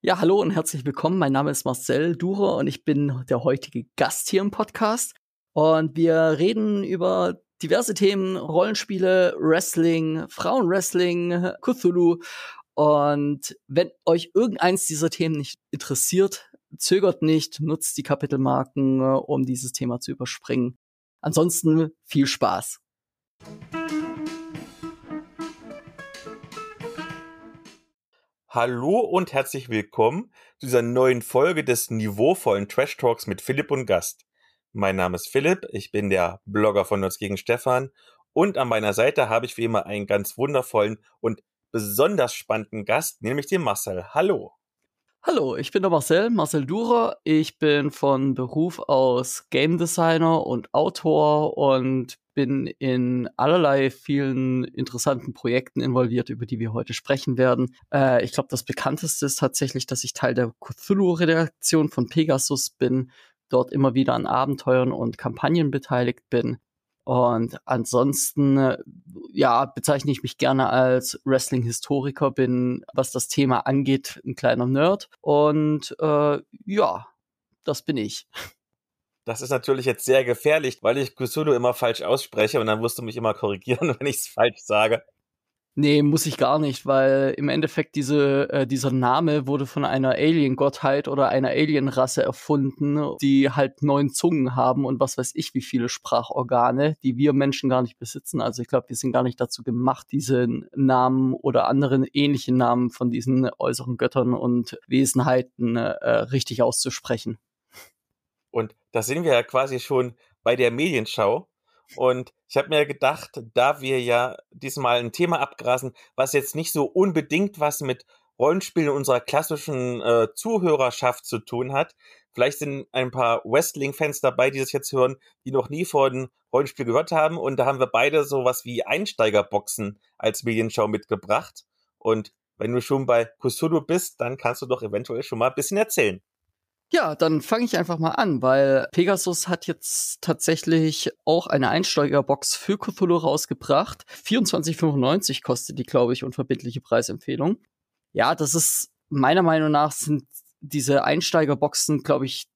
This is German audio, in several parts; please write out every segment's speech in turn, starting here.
Ja, hallo und herzlich willkommen. Mein Name ist Marcel Dure und ich bin der heutige Gast hier im Podcast. Und wir reden über diverse Themen, Rollenspiele, Wrestling, Frauenwrestling, Cthulhu. Und wenn euch irgendeins dieser Themen nicht interessiert, zögert nicht, nutzt die Kapitelmarken, äh, um dieses Thema zu überspringen. Ansonsten viel Spaß. Hallo und herzlich willkommen zu dieser neuen Folge des niveauvollen Trash Talks mit Philipp und Gast. Mein Name ist Philipp, ich bin der Blogger von Nerds gegen Stefan und an meiner Seite habe ich wie immer einen ganz wundervollen und besonders spannenden Gast, nämlich den Marcel. Hallo. Hallo, ich bin der Marcel, Marcel Durer. Ich bin von Beruf aus Game Designer und Autor und bin in allerlei vielen interessanten Projekten involviert, über die wir heute sprechen werden. Äh, ich glaube, das bekannteste ist tatsächlich, dass ich Teil der Cthulhu-Redaktion von Pegasus bin, dort immer wieder an Abenteuern und Kampagnen beteiligt bin. Und ansonsten, ja, bezeichne ich mich gerne als Wrestling-Historiker, bin, was das Thema angeht, ein kleiner Nerd. Und äh, ja, das bin ich. Das ist natürlich jetzt sehr gefährlich, weil ich Cthulhu immer falsch ausspreche und dann musst du mich immer korrigieren, wenn ich es falsch sage. Nee, muss ich gar nicht, weil im Endeffekt diese, äh, dieser Name wurde von einer Alien-Gottheit oder einer Alien-Rasse erfunden, die halt neun Zungen haben und was weiß ich, wie viele Sprachorgane, die wir Menschen gar nicht besitzen. Also ich glaube, wir sind gar nicht dazu gemacht, diese Namen oder anderen ähnlichen Namen von diesen äußeren Göttern und Wesenheiten äh, richtig auszusprechen. Und da sind wir ja quasi schon bei der Medienschau. Und ich habe mir gedacht, da wir ja diesmal ein Thema abgrasen, was jetzt nicht so unbedingt was mit Rollenspielen unserer klassischen äh, Zuhörerschaft zu tun hat. Vielleicht sind ein paar Wrestling-Fans dabei, die das jetzt hören, die noch nie von Rollenspiel gehört haben. Und da haben wir beide sowas wie Einsteigerboxen als Medienschau mitgebracht. Und wenn du schon bei Cthulhu bist, dann kannst du doch eventuell schon mal ein bisschen erzählen. Ja, dann fange ich einfach mal an, weil Pegasus hat jetzt tatsächlich auch eine Einsteigerbox für Cthulhu rausgebracht. 24,95 kostet die, glaube ich, unverbindliche Preisempfehlung. Ja, das ist meiner Meinung nach sind diese Einsteigerboxen, glaube ich,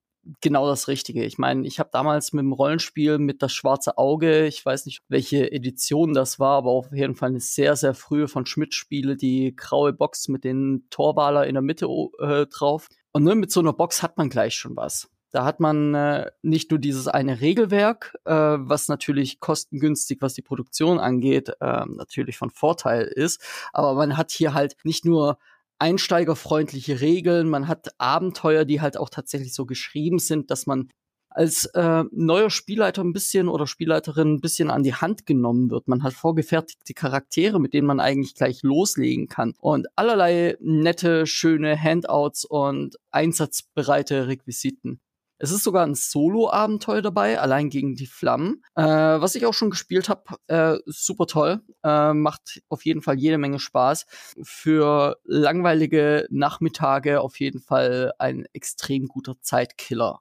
genau das Richtige. Ich meine, ich habe damals mit dem Rollenspiel mit das schwarze Auge, ich weiß nicht, welche Edition das war, aber auf jeden Fall eine sehr, sehr frühe von Schmidt-Spiele, die graue Box mit den Torwaler in der Mitte äh, drauf. Und ne, mit so einer Box hat man gleich schon was. Da hat man äh, nicht nur dieses eine Regelwerk, äh, was natürlich kostengünstig, was die Produktion angeht, äh, natürlich von Vorteil ist, aber man hat hier halt nicht nur einsteigerfreundliche Regeln, man hat Abenteuer, die halt auch tatsächlich so geschrieben sind, dass man als äh, neuer Spielleiter ein bisschen oder Spielleiterin ein bisschen an die Hand genommen wird. Man hat vorgefertigte Charaktere, mit denen man eigentlich gleich loslegen kann und allerlei nette, schöne Handouts und einsatzbereite Requisiten. Es ist sogar ein Solo-Abenteuer dabei, allein gegen die Flammen. Äh, was ich auch schon gespielt habe, äh, super toll. Äh, macht auf jeden Fall jede Menge Spaß. Für langweilige Nachmittage auf jeden Fall ein extrem guter Zeitkiller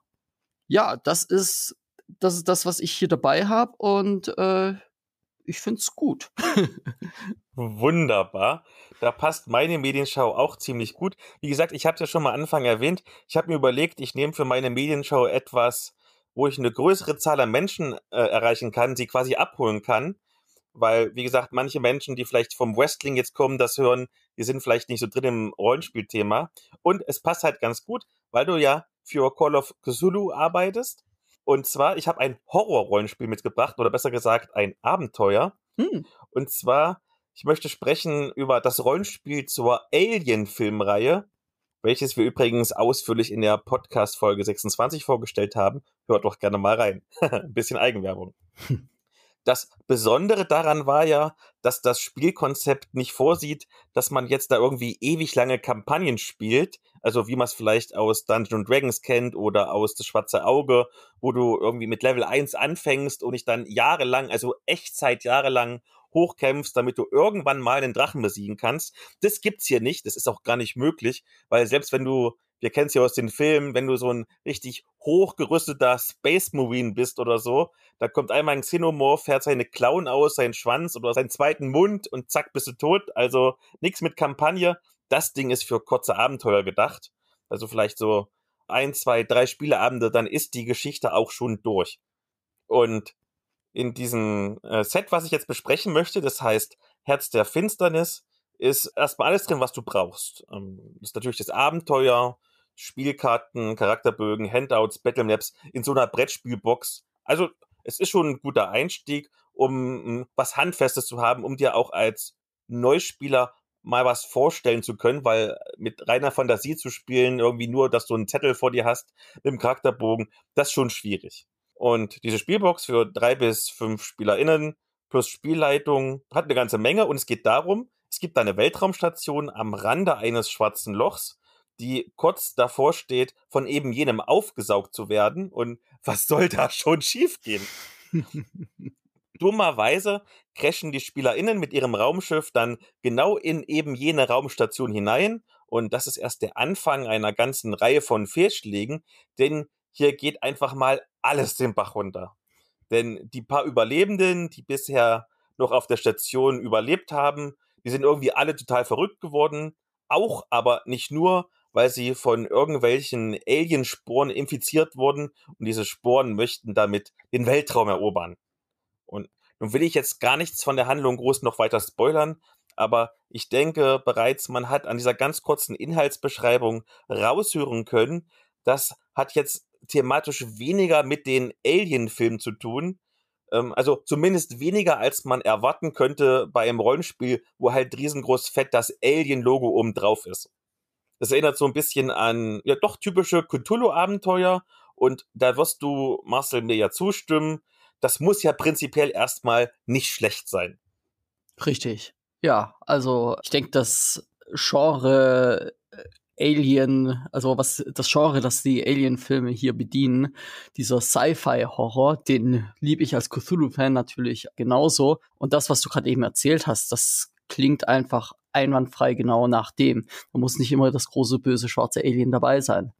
ja, das ist, das ist das, was ich hier dabei habe und äh, ich find's gut. Wunderbar. Da passt meine Medienschau auch ziemlich gut. Wie gesagt, ich habe es ja schon mal Anfang erwähnt. Ich habe mir überlegt, ich nehme für meine Medienschau etwas, wo ich eine größere Zahl an Menschen äh, erreichen kann, sie quasi abholen kann. Weil, wie gesagt, manche Menschen, die vielleicht vom Wrestling jetzt kommen, das hören, die sind vielleicht nicht so drin im Rollenspielthema. Und es passt halt ganz gut, weil du ja für Call of Cthulhu arbeitest. Und zwar, ich habe ein Horror-Rollenspiel mitgebracht, oder besser gesagt ein Abenteuer. Hm. Und zwar, ich möchte sprechen über das Rollenspiel zur Alien-Filmreihe, welches wir übrigens ausführlich in der Podcast-Folge 26 vorgestellt haben. Hört doch gerne mal rein. Ein bisschen Eigenwerbung. Das Besondere daran war ja, dass das Spielkonzept nicht vorsieht, dass man jetzt da irgendwie ewig lange Kampagnen spielt, also wie man es vielleicht aus Dungeons Dragons kennt oder aus Das Schwarze Auge, wo du irgendwie mit Level 1 anfängst und dich dann jahrelang, also Echtzeit jahrelang hochkämpfst, damit du irgendwann mal einen Drachen besiegen kannst. Das gibt's hier nicht, das ist auch gar nicht möglich, weil selbst wenn du wir kennen es ja aus den Filmen, wenn du so ein richtig hochgerüsteter Space Marine bist oder so, da kommt einmal ein Xenomorph, fährt seine Klauen aus, seinen Schwanz oder seinen zweiten Mund und zack, bist du tot. Also nichts mit Kampagne. Das Ding ist für kurze Abenteuer gedacht. Also vielleicht so ein, zwei, drei Spieleabende, dann ist die Geschichte auch schon durch. Und in diesem äh, Set, was ich jetzt besprechen möchte, das heißt Herz der Finsternis, ist erstmal alles drin, was du brauchst. Ähm, ist natürlich das Abenteuer, Spielkarten, Charakterbögen, Handouts, Battlemaps in so einer Brettspielbox. Also es ist schon ein guter Einstieg, um was Handfestes zu haben, um dir auch als Neuspieler mal was vorstellen zu können, weil mit reiner Fantasie zu spielen, irgendwie nur, dass du einen Zettel vor dir hast dem Charakterbogen, das ist schon schwierig. Und diese Spielbox für drei bis fünf SpielerInnen plus Spielleitung hat eine ganze Menge und es geht darum, es gibt eine Weltraumstation am Rande eines schwarzen Lochs, die kurz davor steht, von eben jenem aufgesaugt zu werden. Und was soll da schon schiefgehen? Dummerweise crashen die SpielerInnen mit ihrem Raumschiff dann genau in eben jene Raumstation hinein. Und das ist erst der Anfang einer ganzen Reihe von Fehlschlägen, denn hier geht einfach mal alles den Bach runter. Denn die paar Überlebenden, die bisher noch auf der Station überlebt haben, die sind irgendwie alle total verrückt geworden. Auch aber nicht nur, weil sie von irgendwelchen Aliensporen infiziert wurden und diese Sporen möchten damit den Weltraum erobern. Und nun will ich jetzt gar nichts von der Handlung groß noch weiter spoilern, aber ich denke bereits, man hat an dieser ganz kurzen Inhaltsbeschreibung raushören können, das hat jetzt thematisch weniger mit den Alien-Filmen zu tun, ähm, also zumindest weniger, als man erwarten könnte bei einem Rollenspiel, wo halt riesengroß fett das Alien-Logo oben drauf ist. Das erinnert so ein bisschen an, ja doch typische Cthulhu-Abenteuer und da wirst du, Marcel, mir ja zustimmen, das muss ja prinzipiell erstmal nicht schlecht sein. Richtig. Ja, also ich denke, das Genre äh, Alien, also was das Genre, das die Alien-Filme hier bedienen, dieser Sci-Fi-Horror, den liebe ich als Cthulhu-Fan natürlich genauso. Und das, was du gerade eben erzählt hast, das klingt einfach einwandfrei genau nach dem. Da muss nicht immer das große böse schwarze Alien dabei sein.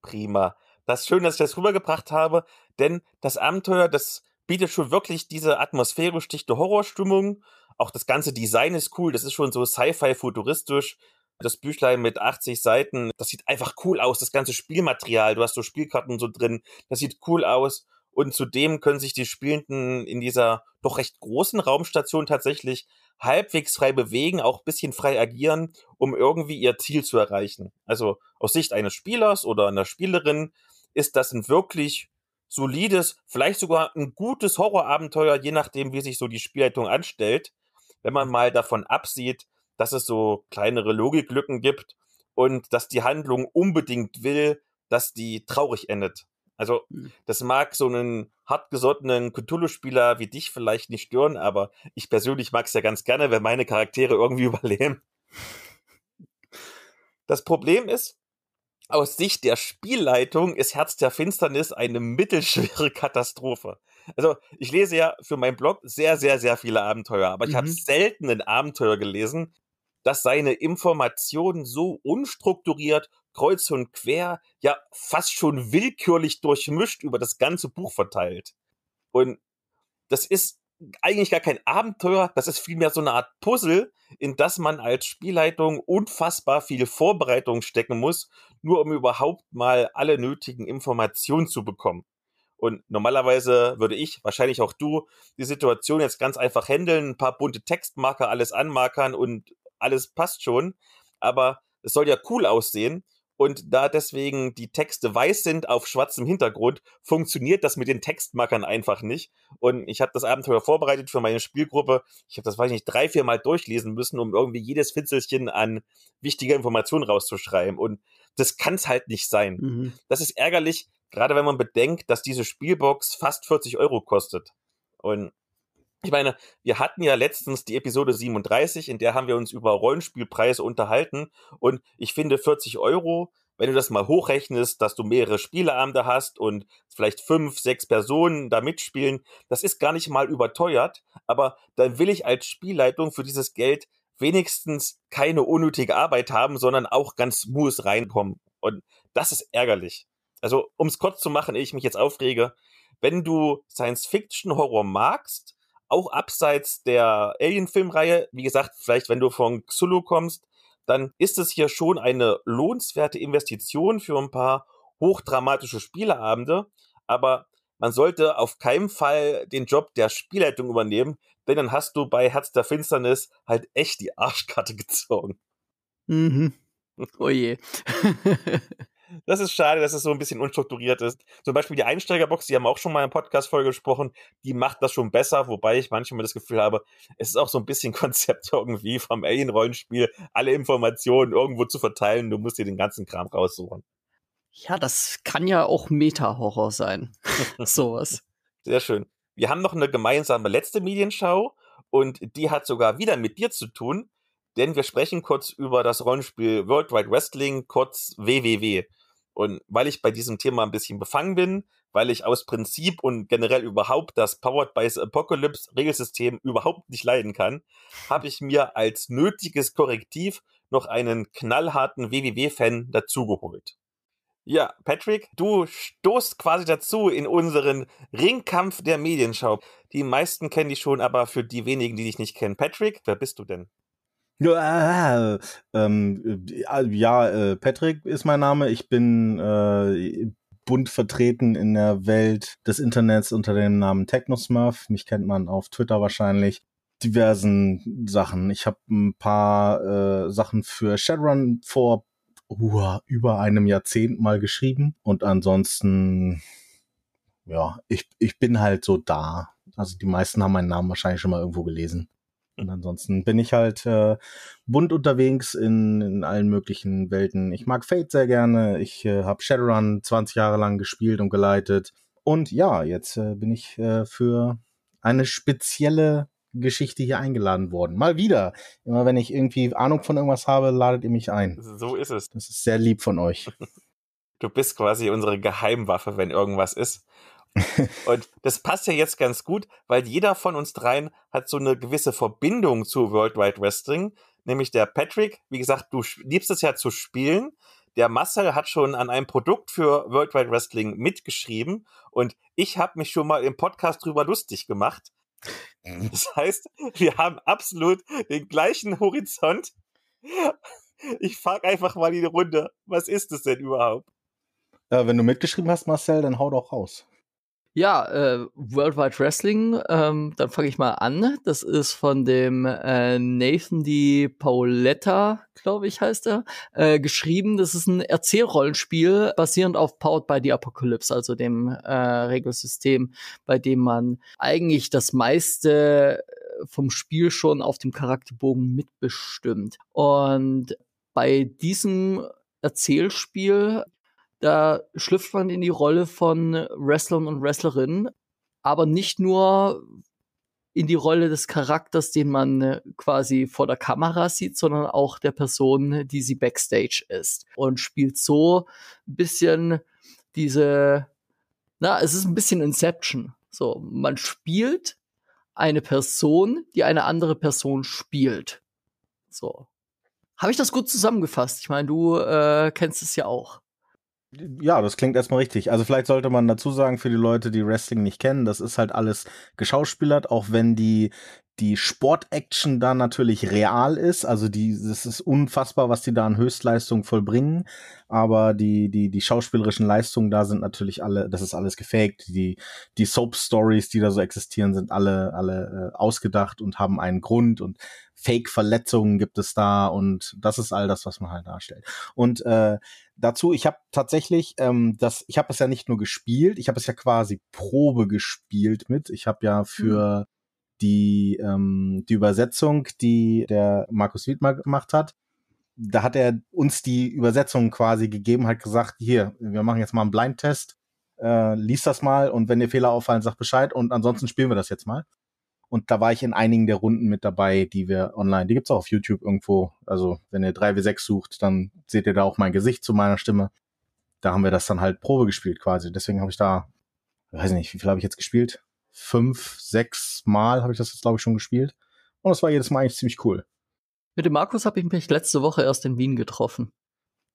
Prima. Das ist schön, dass ich das rübergebracht habe, denn das Abenteuer, das bietet schon wirklich diese atmosphärisch dichte Horrorstimmung. Auch das ganze Design ist cool. Das ist schon so Sci-Fi futuristisch. Das Büchlein mit 80 Seiten, das sieht einfach cool aus. Das ganze Spielmaterial, du hast so Spielkarten so drin, das sieht cool aus. Und zudem können sich die Spielenden in dieser doch recht großen Raumstation tatsächlich halbwegs frei bewegen, auch bisschen frei agieren, um irgendwie ihr Ziel zu erreichen. Also aus Sicht eines Spielers oder einer Spielerin ist das ein wirklich solides, vielleicht sogar ein gutes Horrorabenteuer, je nachdem, wie sich so die Spielleitung anstellt. Wenn man mal davon absieht, dass es so kleinere Logiklücken gibt und dass die Handlung unbedingt will, dass die traurig endet. Also, hm. das mag so einen hartgesottenen Cthulhu-Spieler wie dich vielleicht nicht stören, aber ich persönlich mag es ja ganz gerne, wenn meine Charaktere irgendwie überleben. Das Problem ist, aus Sicht der Spielleitung ist Herz der Finsternis eine mittelschwere Katastrophe. Also, ich lese ja für meinen Blog sehr, sehr, sehr viele Abenteuer, aber ich mhm. habe selten ein Abenteuer gelesen, dass seine Informationen so unstrukturiert, kreuz und quer, ja fast schon willkürlich durchmischt über das ganze Buch verteilt. Und das ist eigentlich gar kein Abenteuer, das ist vielmehr so eine Art Puzzle, in das man als Spielleitung unfassbar viel Vorbereitung stecken muss, nur um überhaupt mal alle nötigen Informationen zu bekommen. Und normalerweise würde ich, wahrscheinlich auch du, die Situation jetzt ganz einfach handeln, ein paar bunte Textmarker, alles anmarkern und alles passt schon, aber es soll ja cool aussehen. Und da deswegen die Texte weiß sind auf schwarzem Hintergrund, funktioniert das mit den Textmarkern einfach nicht. Und ich habe das Abenteuer vorbereitet für meine Spielgruppe. Ich habe das, weiß ich nicht, drei, vier Mal durchlesen müssen, um irgendwie jedes Fitzelchen an wichtiger Information rauszuschreiben. Und das kann es halt nicht sein. Mhm. Das ist ärgerlich, gerade wenn man bedenkt, dass diese Spielbox fast 40 Euro kostet. Und ich meine, wir hatten ja letztens die Episode 37, in der haben wir uns über Rollenspielpreise unterhalten und ich finde 40 Euro, wenn du das mal hochrechnest, dass du mehrere Spieleabende hast und vielleicht fünf, sechs Personen da mitspielen, das ist gar nicht mal überteuert, aber dann will ich als Spielleitung für dieses Geld wenigstens keine unnötige Arbeit haben, sondern auch ganz smooth reinkommen. Und das ist ärgerlich. Also, um es kurz zu machen, ehe ich mich jetzt aufrege, wenn du Science-Fiction-Horror magst, auch abseits der Alien-Filmreihe, wie gesagt, vielleicht wenn du von Xulu kommst, dann ist es hier schon eine lohnenswerte Investition für ein paar hochdramatische Spieleabende. Aber man sollte auf keinen Fall den Job der Spielleitung übernehmen, denn dann hast du bei Herz der Finsternis halt echt die Arschkarte gezogen. Mhm. Oh je. Das ist schade, dass es so ein bisschen unstrukturiert ist. Zum Beispiel die Einsteigerbox, die haben auch schon mal in Podcast-Folge gesprochen, die macht das schon besser, wobei ich manchmal das Gefühl habe, es ist auch so ein bisschen Konzept irgendwie vom Alien-Rollenspiel, alle Informationen irgendwo zu verteilen, du musst dir den ganzen Kram raussuchen. Ja, das kann ja auch Meta-Horror sein. Sowas. Sehr schön. Wir haben noch eine gemeinsame letzte Medienschau und die hat sogar wieder mit dir zu tun, denn wir sprechen kurz über das Rollenspiel World Wide Wrestling, kurz WWW. Und weil ich bei diesem Thema ein bisschen befangen bin, weil ich aus Prinzip und generell überhaupt das Powered by the Apocalypse Regelsystem überhaupt nicht leiden kann, habe ich mir als nötiges Korrektiv noch einen knallharten WWW-Fan dazugeholt. Ja, Patrick, du stoßt quasi dazu in unseren Ringkampf der Medienschau. Die meisten kennen dich schon, aber für die wenigen, die dich nicht kennen, Patrick, wer bist du denn? Ja, ähm, ja, äh, Patrick ist mein Name. Ich bin äh, bunt vertreten in der Welt des Internets unter dem Namen Technosmurf. Mich kennt man auf Twitter wahrscheinlich. Diversen Sachen. Ich habe ein paar äh, Sachen für Shadowrun vor uh, über einem Jahrzehnt mal geschrieben. Und ansonsten, ja, ich, ich bin halt so da. Also die meisten haben meinen Namen wahrscheinlich schon mal irgendwo gelesen. Und ansonsten bin ich halt äh, bunt unterwegs in, in allen möglichen Welten. Ich mag Fate sehr gerne. Ich äh, habe Shadowrun 20 Jahre lang gespielt und geleitet. Und ja, jetzt äh, bin ich äh, für eine spezielle Geschichte hier eingeladen worden. Mal wieder. Immer wenn ich irgendwie Ahnung von irgendwas habe, ladet ihr mich ein. So ist es. Das ist sehr lieb von euch. Du bist quasi unsere Geheimwaffe, wenn irgendwas ist. und das passt ja jetzt ganz gut, weil jeder von uns dreien hat so eine gewisse Verbindung zu World Wide Wrestling. Nämlich der Patrick, wie gesagt, du liebst es ja zu spielen. Der Marcel hat schon an einem Produkt für World Wide Wrestling mitgeschrieben und ich habe mich schon mal im Podcast drüber lustig gemacht. Das heißt, wir haben absolut den gleichen Horizont. Ich frage einfach mal die Runde, was ist es denn überhaupt? Ja, wenn du mitgeschrieben hast, Marcel, dann hau doch raus. Ja, äh, Worldwide Wrestling, ähm, dann fange ich mal an. Das ist von dem äh, Nathan Di Pauletta, glaube ich, heißt er, äh, geschrieben. Das ist ein Erzählrollenspiel basierend auf Powered by the Apocalypse, also dem äh, Regelsystem, bei dem man eigentlich das meiste vom Spiel schon auf dem Charakterbogen mitbestimmt. Und bei diesem Erzählspiel da schlüpft man in die Rolle von Wrestlern und Wrestlerinnen, aber nicht nur in die Rolle des Charakters, den man äh, quasi vor der Kamera sieht, sondern auch der Person, die sie backstage ist. Und spielt so ein bisschen diese, na, es ist ein bisschen Inception. So, man spielt eine Person, die eine andere Person spielt. So. Habe ich das gut zusammengefasst? Ich meine, du äh, kennst es ja auch. Ja, das klingt erstmal richtig. Also vielleicht sollte man dazu sagen, für die Leute, die Wrestling nicht kennen, das ist halt alles geschauspielert, auch wenn die die Sportaction da natürlich real ist. Also die, das ist unfassbar, was die da an Höchstleistung vollbringen. Aber die, die, die schauspielerischen Leistungen da sind natürlich alle, das ist alles gefaked. Die, die Soap-Stories, die da so existieren, sind alle, alle äh, ausgedacht und haben einen Grund und Fake-Verletzungen gibt es da und das ist all das, was man halt darstellt. Und äh, dazu, ich habe tatsächlich, ähm, das, ich habe es ja nicht nur gespielt, ich habe es ja quasi Probe gespielt mit. Ich habe ja für mhm. die ähm, die Übersetzung, die der Markus Wiedmer gemacht hat, da hat er uns die Übersetzung quasi gegeben, hat gesagt, hier, wir machen jetzt mal einen Blindtest, äh, liest das mal und wenn dir Fehler auffallen, sag Bescheid und ansonsten spielen wir das jetzt mal. Und da war ich in einigen der Runden mit dabei, die wir online, die gibt's auch auf YouTube irgendwo. Also wenn ihr 3W6 sucht, dann seht ihr da auch mein Gesicht zu meiner Stimme. Da haben wir das dann halt Probe gespielt quasi. Deswegen habe ich da, weiß nicht, wie viel habe ich jetzt gespielt? Fünf, sechs Mal habe ich das jetzt, glaube ich, schon gespielt. Und das war jedes Mal eigentlich ziemlich cool. Mit dem Markus habe ich mich letzte Woche erst in Wien getroffen.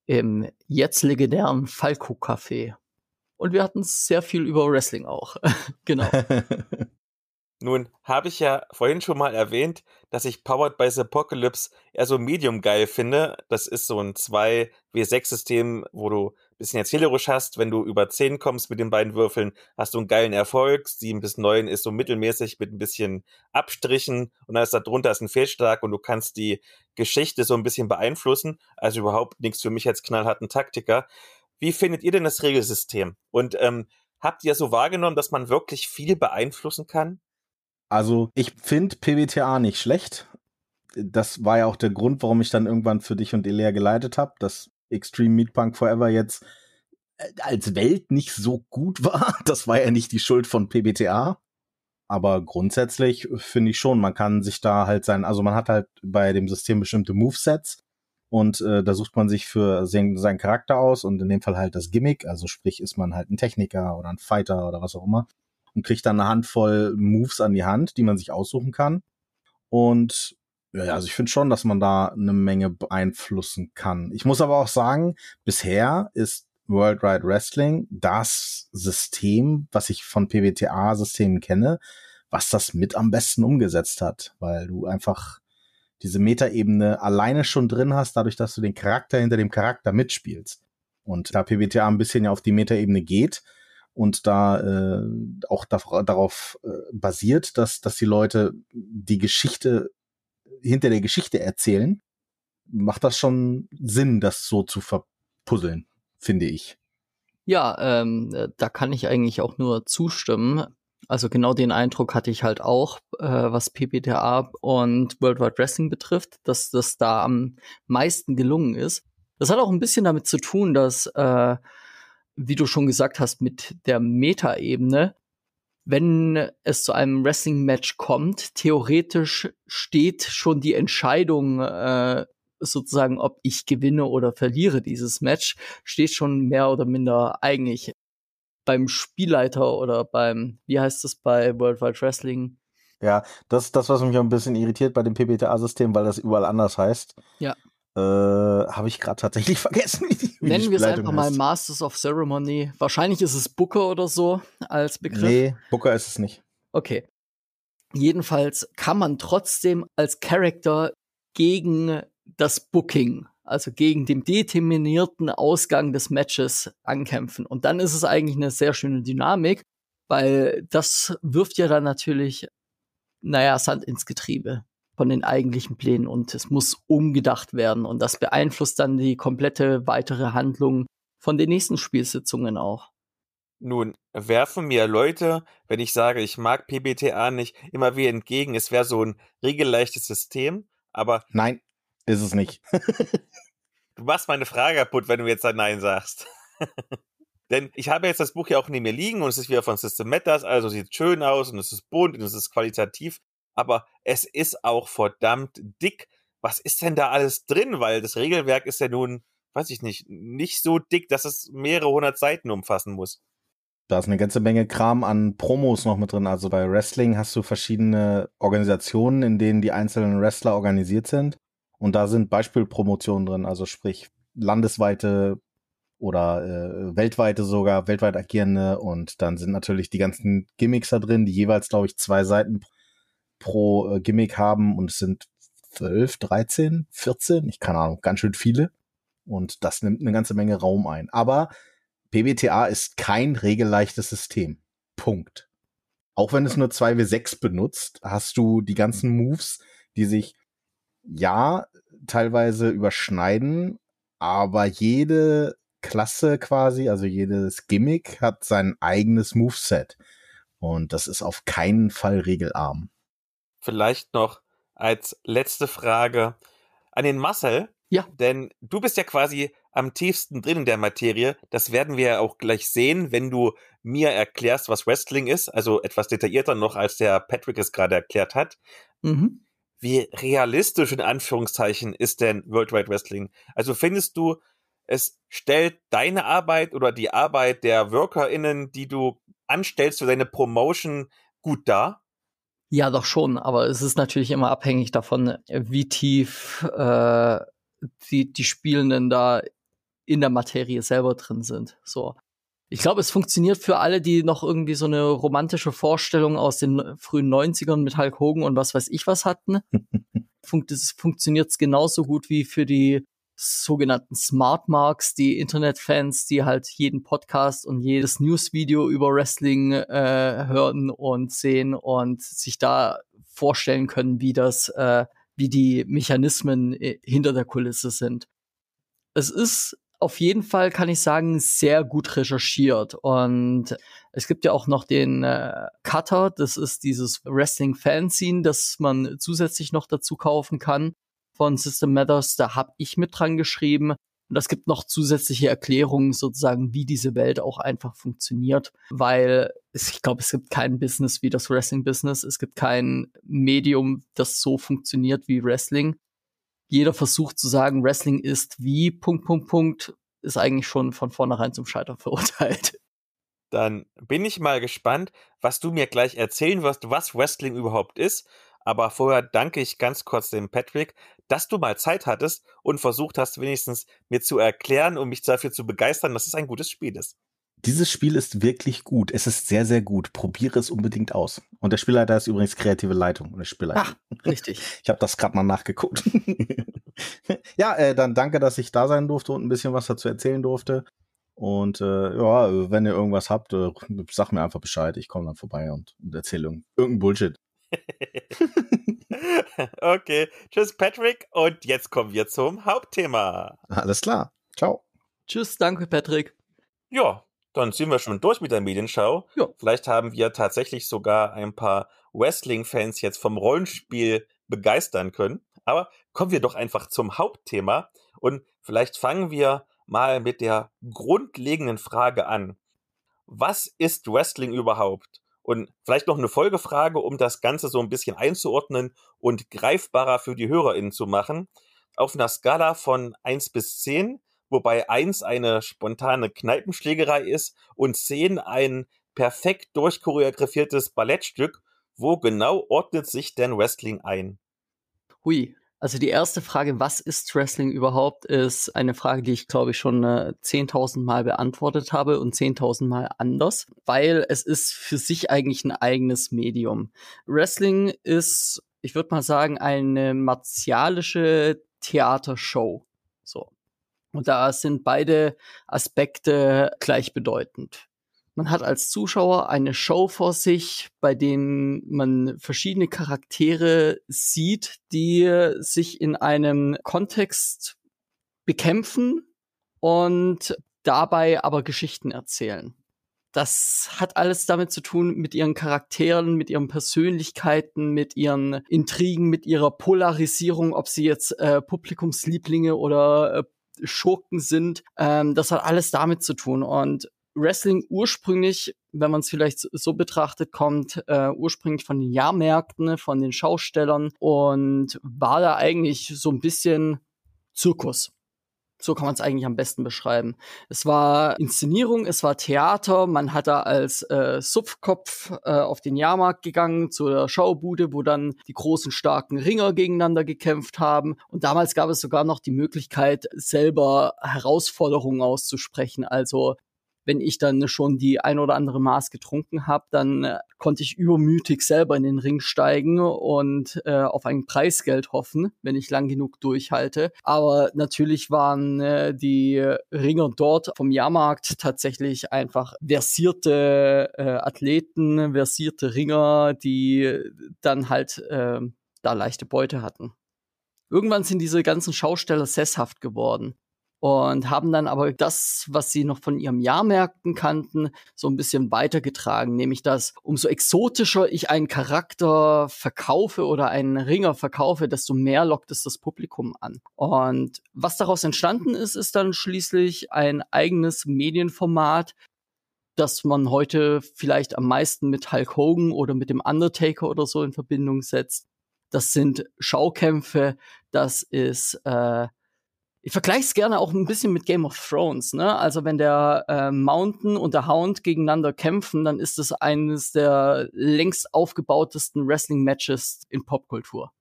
Im jetzt legendären Falco Café. Und wir hatten sehr viel über Wrestling auch. genau. Nun habe ich ja vorhin schon mal erwähnt, dass ich Powered by the Apocalypse eher so medium geil finde. Das ist so ein 2W6-System, wo du ein bisschen erzählerisch hast. Wenn du über 10 kommst mit den beiden Würfeln, hast du einen geilen Erfolg. 7 bis 9 ist so mittelmäßig mit ein bisschen Abstrichen und dann ist da drunter ein Fehlschlag und du kannst die Geschichte so ein bisschen beeinflussen. Also überhaupt nichts für mich als knallharten Taktiker. Wie findet ihr denn das Regelsystem? Und ähm, habt ihr so wahrgenommen, dass man wirklich viel beeinflussen kann? Also ich finde PBTA nicht schlecht. Das war ja auch der Grund, warum ich dann irgendwann für dich und Elea geleitet habe, dass Extreme Meat Punk Forever jetzt äh, als Welt nicht so gut war. Das war ja nicht die Schuld von PBTA. Aber grundsätzlich finde ich schon, man kann sich da halt sein, also man hat halt bei dem System bestimmte Movesets und äh, da sucht man sich für seinen Charakter aus und in dem Fall halt das Gimmick, also sprich ist man halt ein Techniker oder ein Fighter oder was auch immer und kriegt dann eine Handvoll Moves an die Hand, die man sich aussuchen kann. Und ja, also ich finde schon, dass man da eine Menge beeinflussen kann. Ich muss aber auch sagen, bisher ist World Wide Wrestling das System, was ich von PWTA-Systemen kenne, was das mit am besten umgesetzt hat, weil du einfach diese Metaebene alleine schon drin hast, dadurch, dass du den Charakter hinter dem Charakter mitspielst. Und da PWTA ein bisschen ja auf die Metaebene geht, und da äh, auch da, darauf äh, basiert, dass, dass die Leute die Geschichte hinter der Geschichte erzählen, macht das schon Sinn, das so zu verpuzzeln, finde ich. Ja, ähm, äh, da kann ich eigentlich auch nur zustimmen. Also genau den Eindruck hatte ich halt auch, äh, was PPTA und World Wide Wrestling betrifft, dass das da am meisten gelungen ist. Das hat auch ein bisschen damit zu tun, dass äh, wie du schon gesagt hast, mit der Metaebene, wenn es zu einem Wrestling-Match kommt, theoretisch steht schon die Entscheidung äh, sozusagen, ob ich gewinne oder verliere dieses Match, steht schon mehr oder minder eigentlich beim Spielleiter oder beim, wie heißt es bei World Wide Wrestling? Ja, das ist das, was mich ein bisschen irritiert bei dem PBTA-System, weil das überall anders heißt. Ja. Äh, habe ich gerade tatsächlich vergessen. Wie die, wie Nennen wir es einfach heißt. mal Masters of Ceremony. Wahrscheinlich ist es Booker oder so als Begriff. Nee, Booker ist es nicht. Okay. Jedenfalls kann man trotzdem als Character gegen das Booking, also gegen den determinierten Ausgang des Matches ankämpfen. Und dann ist es eigentlich eine sehr schöne Dynamik, weil das wirft ja dann natürlich, naja, Sand ins Getriebe von den eigentlichen Plänen und es muss umgedacht werden und das beeinflusst dann die komplette weitere Handlung von den nächsten Spielsitzungen auch. Nun werfen mir Leute, wenn ich sage, ich mag PBTA nicht, immer wieder entgegen, es wäre so ein regelleichtes System, aber. Nein, ist es nicht. du machst meine Frage kaputt, wenn du jetzt ein Nein sagst. Denn ich habe jetzt das Buch ja auch neben mir liegen und es ist wieder von System Matters, also sieht schön aus und es ist bunt und es ist qualitativ aber es ist auch verdammt dick. Was ist denn da alles drin? Weil das Regelwerk ist ja nun, weiß ich nicht, nicht so dick, dass es mehrere hundert Seiten umfassen muss. Da ist eine ganze Menge Kram an Promos noch mit drin. Also bei Wrestling hast du verschiedene Organisationen, in denen die einzelnen Wrestler organisiert sind. Und da sind Beispielpromotionen drin, also sprich landesweite oder äh, weltweite sogar, weltweit agierende. Und dann sind natürlich die ganzen Gimmicks da drin, die jeweils, glaube ich, zwei Seiten pro äh, Gimmick haben und es sind 12, 13, 14, ich keine Ahnung, ganz schön viele. Und das nimmt eine ganze Menge Raum ein. Aber PBTA ist kein regelleichtes System. Punkt. Auch wenn es nur 2W6 benutzt, hast du die ganzen Moves, die sich ja teilweise überschneiden, aber jede Klasse quasi, also jedes Gimmick hat sein eigenes Moveset. Und das ist auf keinen Fall regelarm vielleicht noch als letzte Frage an den Marcel. Ja. Denn du bist ja quasi am tiefsten drin in der Materie. Das werden wir ja auch gleich sehen, wenn du mir erklärst, was Wrestling ist. Also etwas detaillierter noch, als der Patrick es gerade erklärt hat. Mhm. Wie realistisch in Anführungszeichen ist denn World Wide Wrestling? Also findest du, es stellt deine Arbeit oder die Arbeit der WorkerInnen, die du anstellst für deine Promotion, gut dar? Ja, doch schon, aber es ist natürlich immer abhängig davon, wie tief äh, die, die Spielenden da in der Materie selber drin sind. So. Ich glaube, es funktioniert für alle, die noch irgendwie so eine romantische Vorstellung aus den frühen 90ern mit Hulk Hogan und was weiß ich was hatten. Es funktioniert genauso gut wie für die sogenannten Smart Marks, die Internetfans, die halt jeden Podcast und jedes Newsvideo über Wrestling äh, hören und sehen und sich da vorstellen können, wie das, äh, wie die Mechanismen äh, hinter der Kulisse sind. Es ist auf jeden Fall, kann ich sagen, sehr gut recherchiert. Und es gibt ja auch noch den äh, Cutter, das ist dieses Wrestling-Fanzine, das man zusätzlich noch dazu kaufen kann von System Matters. Da habe ich mit dran geschrieben. Und es gibt noch zusätzliche Erklärungen sozusagen, wie diese Welt auch einfach funktioniert, weil es, ich glaube, es gibt kein Business wie das Wrestling-Business. Es gibt kein Medium, das so funktioniert wie Wrestling jeder versucht zu sagen, Wrestling ist wie Punkt, Punkt, Punkt, ist eigentlich schon von vornherein zum Scheitern verurteilt. Dann bin ich mal gespannt, was du mir gleich erzählen wirst, was Wrestling überhaupt ist. Aber vorher danke ich ganz kurz dem Patrick, dass du mal Zeit hattest und versucht hast, wenigstens mir zu erklären und mich dafür zu begeistern, dass es ein gutes Spiel ist. Dieses Spiel ist wirklich gut. Es ist sehr, sehr gut. Probiere es unbedingt aus. Und der Spielleiter ist übrigens kreative Leitung. Und der Spielleiter. Ach, richtig. Ich habe das gerade mal nachgeguckt. ja, äh, dann danke, dass ich da sein durfte und ein bisschen was dazu erzählen durfte. Und äh, ja, wenn ihr irgendwas habt, äh, sag mir einfach Bescheid. Ich komme dann vorbei und, und erzähle irgendeinen Bullshit. okay, tschüss Patrick und jetzt kommen wir zum Hauptthema. Alles klar. Ciao. Tschüss, danke Patrick. Ja, dann sind wir schon durch mit der Medienschau. Ja. Vielleicht haben wir tatsächlich sogar ein paar Wrestling-Fans jetzt vom Rollenspiel begeistern können. Aber kommen wir doch einfach zum Hauptthema und vielleicht fangen wir mal mit der grundlegenden Frage an. Was ist Wrestling überhaupt? Und vielleicht noch eine Folgefrage, um das Ganze so ein bisschen einzuordnen und greifbarer für die HörerInnen zu machen. Auf einer Skala von 1 bis 10 wobei eins eine spontane Kneipenschlägerei ist und zehn ein perfekt durchchoreografiertes Ballettstück. Wo genau ordnet sich denn Wrestling ein? Hui, also die erste Frage, was ist Wrestling überhaupt, ist eine Frage, die ich glaube ich schon äh, 10.000 Mal beantwortet habe und 10.000 Mal anders, weil es ist für sich eigentlich ein eigenes Medium. Wrestling ist, ich würde mal sagen, eine martialische Theatershow. So. Und da sind beide Aspekte gleichbedeutend. Man hat als Zuschauer eine Show vor sich, bei denen man verschiedene Charaktere sieht, die sich in einem Kontext bekämpfen und dabei aber Geschichten erzählen. Das hat alles damit zu tun mit ihren Charakteren, mit ihren Persönlichkeiten, mit ihren Intrigen, mit ihrer Polarisierung, ob sie jetzt äh, Publikumslieblinge oder äh, Schurken sind. Ähm, das hat alles damit zu tun. Und Wrestling ursprünglich, wenn man es vielleicht so betrachtet, kommt äh, ursprünglich von den Jahrmärkten, von den Schaustellern und war da eigentlich so ein bisschen Zirkus. So kann man es eigentlich am besten beschreiben. Es war Inszenierung, es war Theater. Man hat da als äh, Supfkopf äh, auf den Jahrmarkt gegangen, zur Schaubude, wo dann die großen, starken Ringer gegeneinander gekämpft haben. Und damals gab es sogar noch die Möglichkeit, selber Herausforderungen auszusprechen. Also wenn ich dann schon die ein oder andere Maß getrunken habe, dann äh, konnte ich übermütig selber in den Ring steigen und äh, auf ein Preisgeld hoffen, wenn ich lang genug durchhalte. Aber natürlich waren äh, die Ringer dort vom Jahrmarkt tatsächlich einfach versierte äh, Athleten, versierte Ringer, die dann halt äh, da leichte Beute hatten. Irgendwann sind diese ganzen Schausteller sesshaft geworden und haben dann aber das, was sie noch von ihrem Jahrmärkten kannten, so ein bisschen weitergetragen, nämlich dass umso exotischer ich einen Charakter verkaufe oder einen Ringer verkaufe, desto mehr lockt es das Publikum an. Und was daraus entstanden ist, ist dann schließlich ein eigenes Medienformat, das man heute vielleicht am meisten mit Hulk Hogan oder mit dem Undertaker oder so in Verbindung setzt. Das sind Schaukämpfe, das ist äh, ich vergleiche es gerne auch ein bisschen mit Game of Thrones. Ne? Also wenn der äh, Mountain und der Hound gegeneinander kämpfen, dann ist es eines der längst aufgebautesten Wrestling-Matches in Popkultur.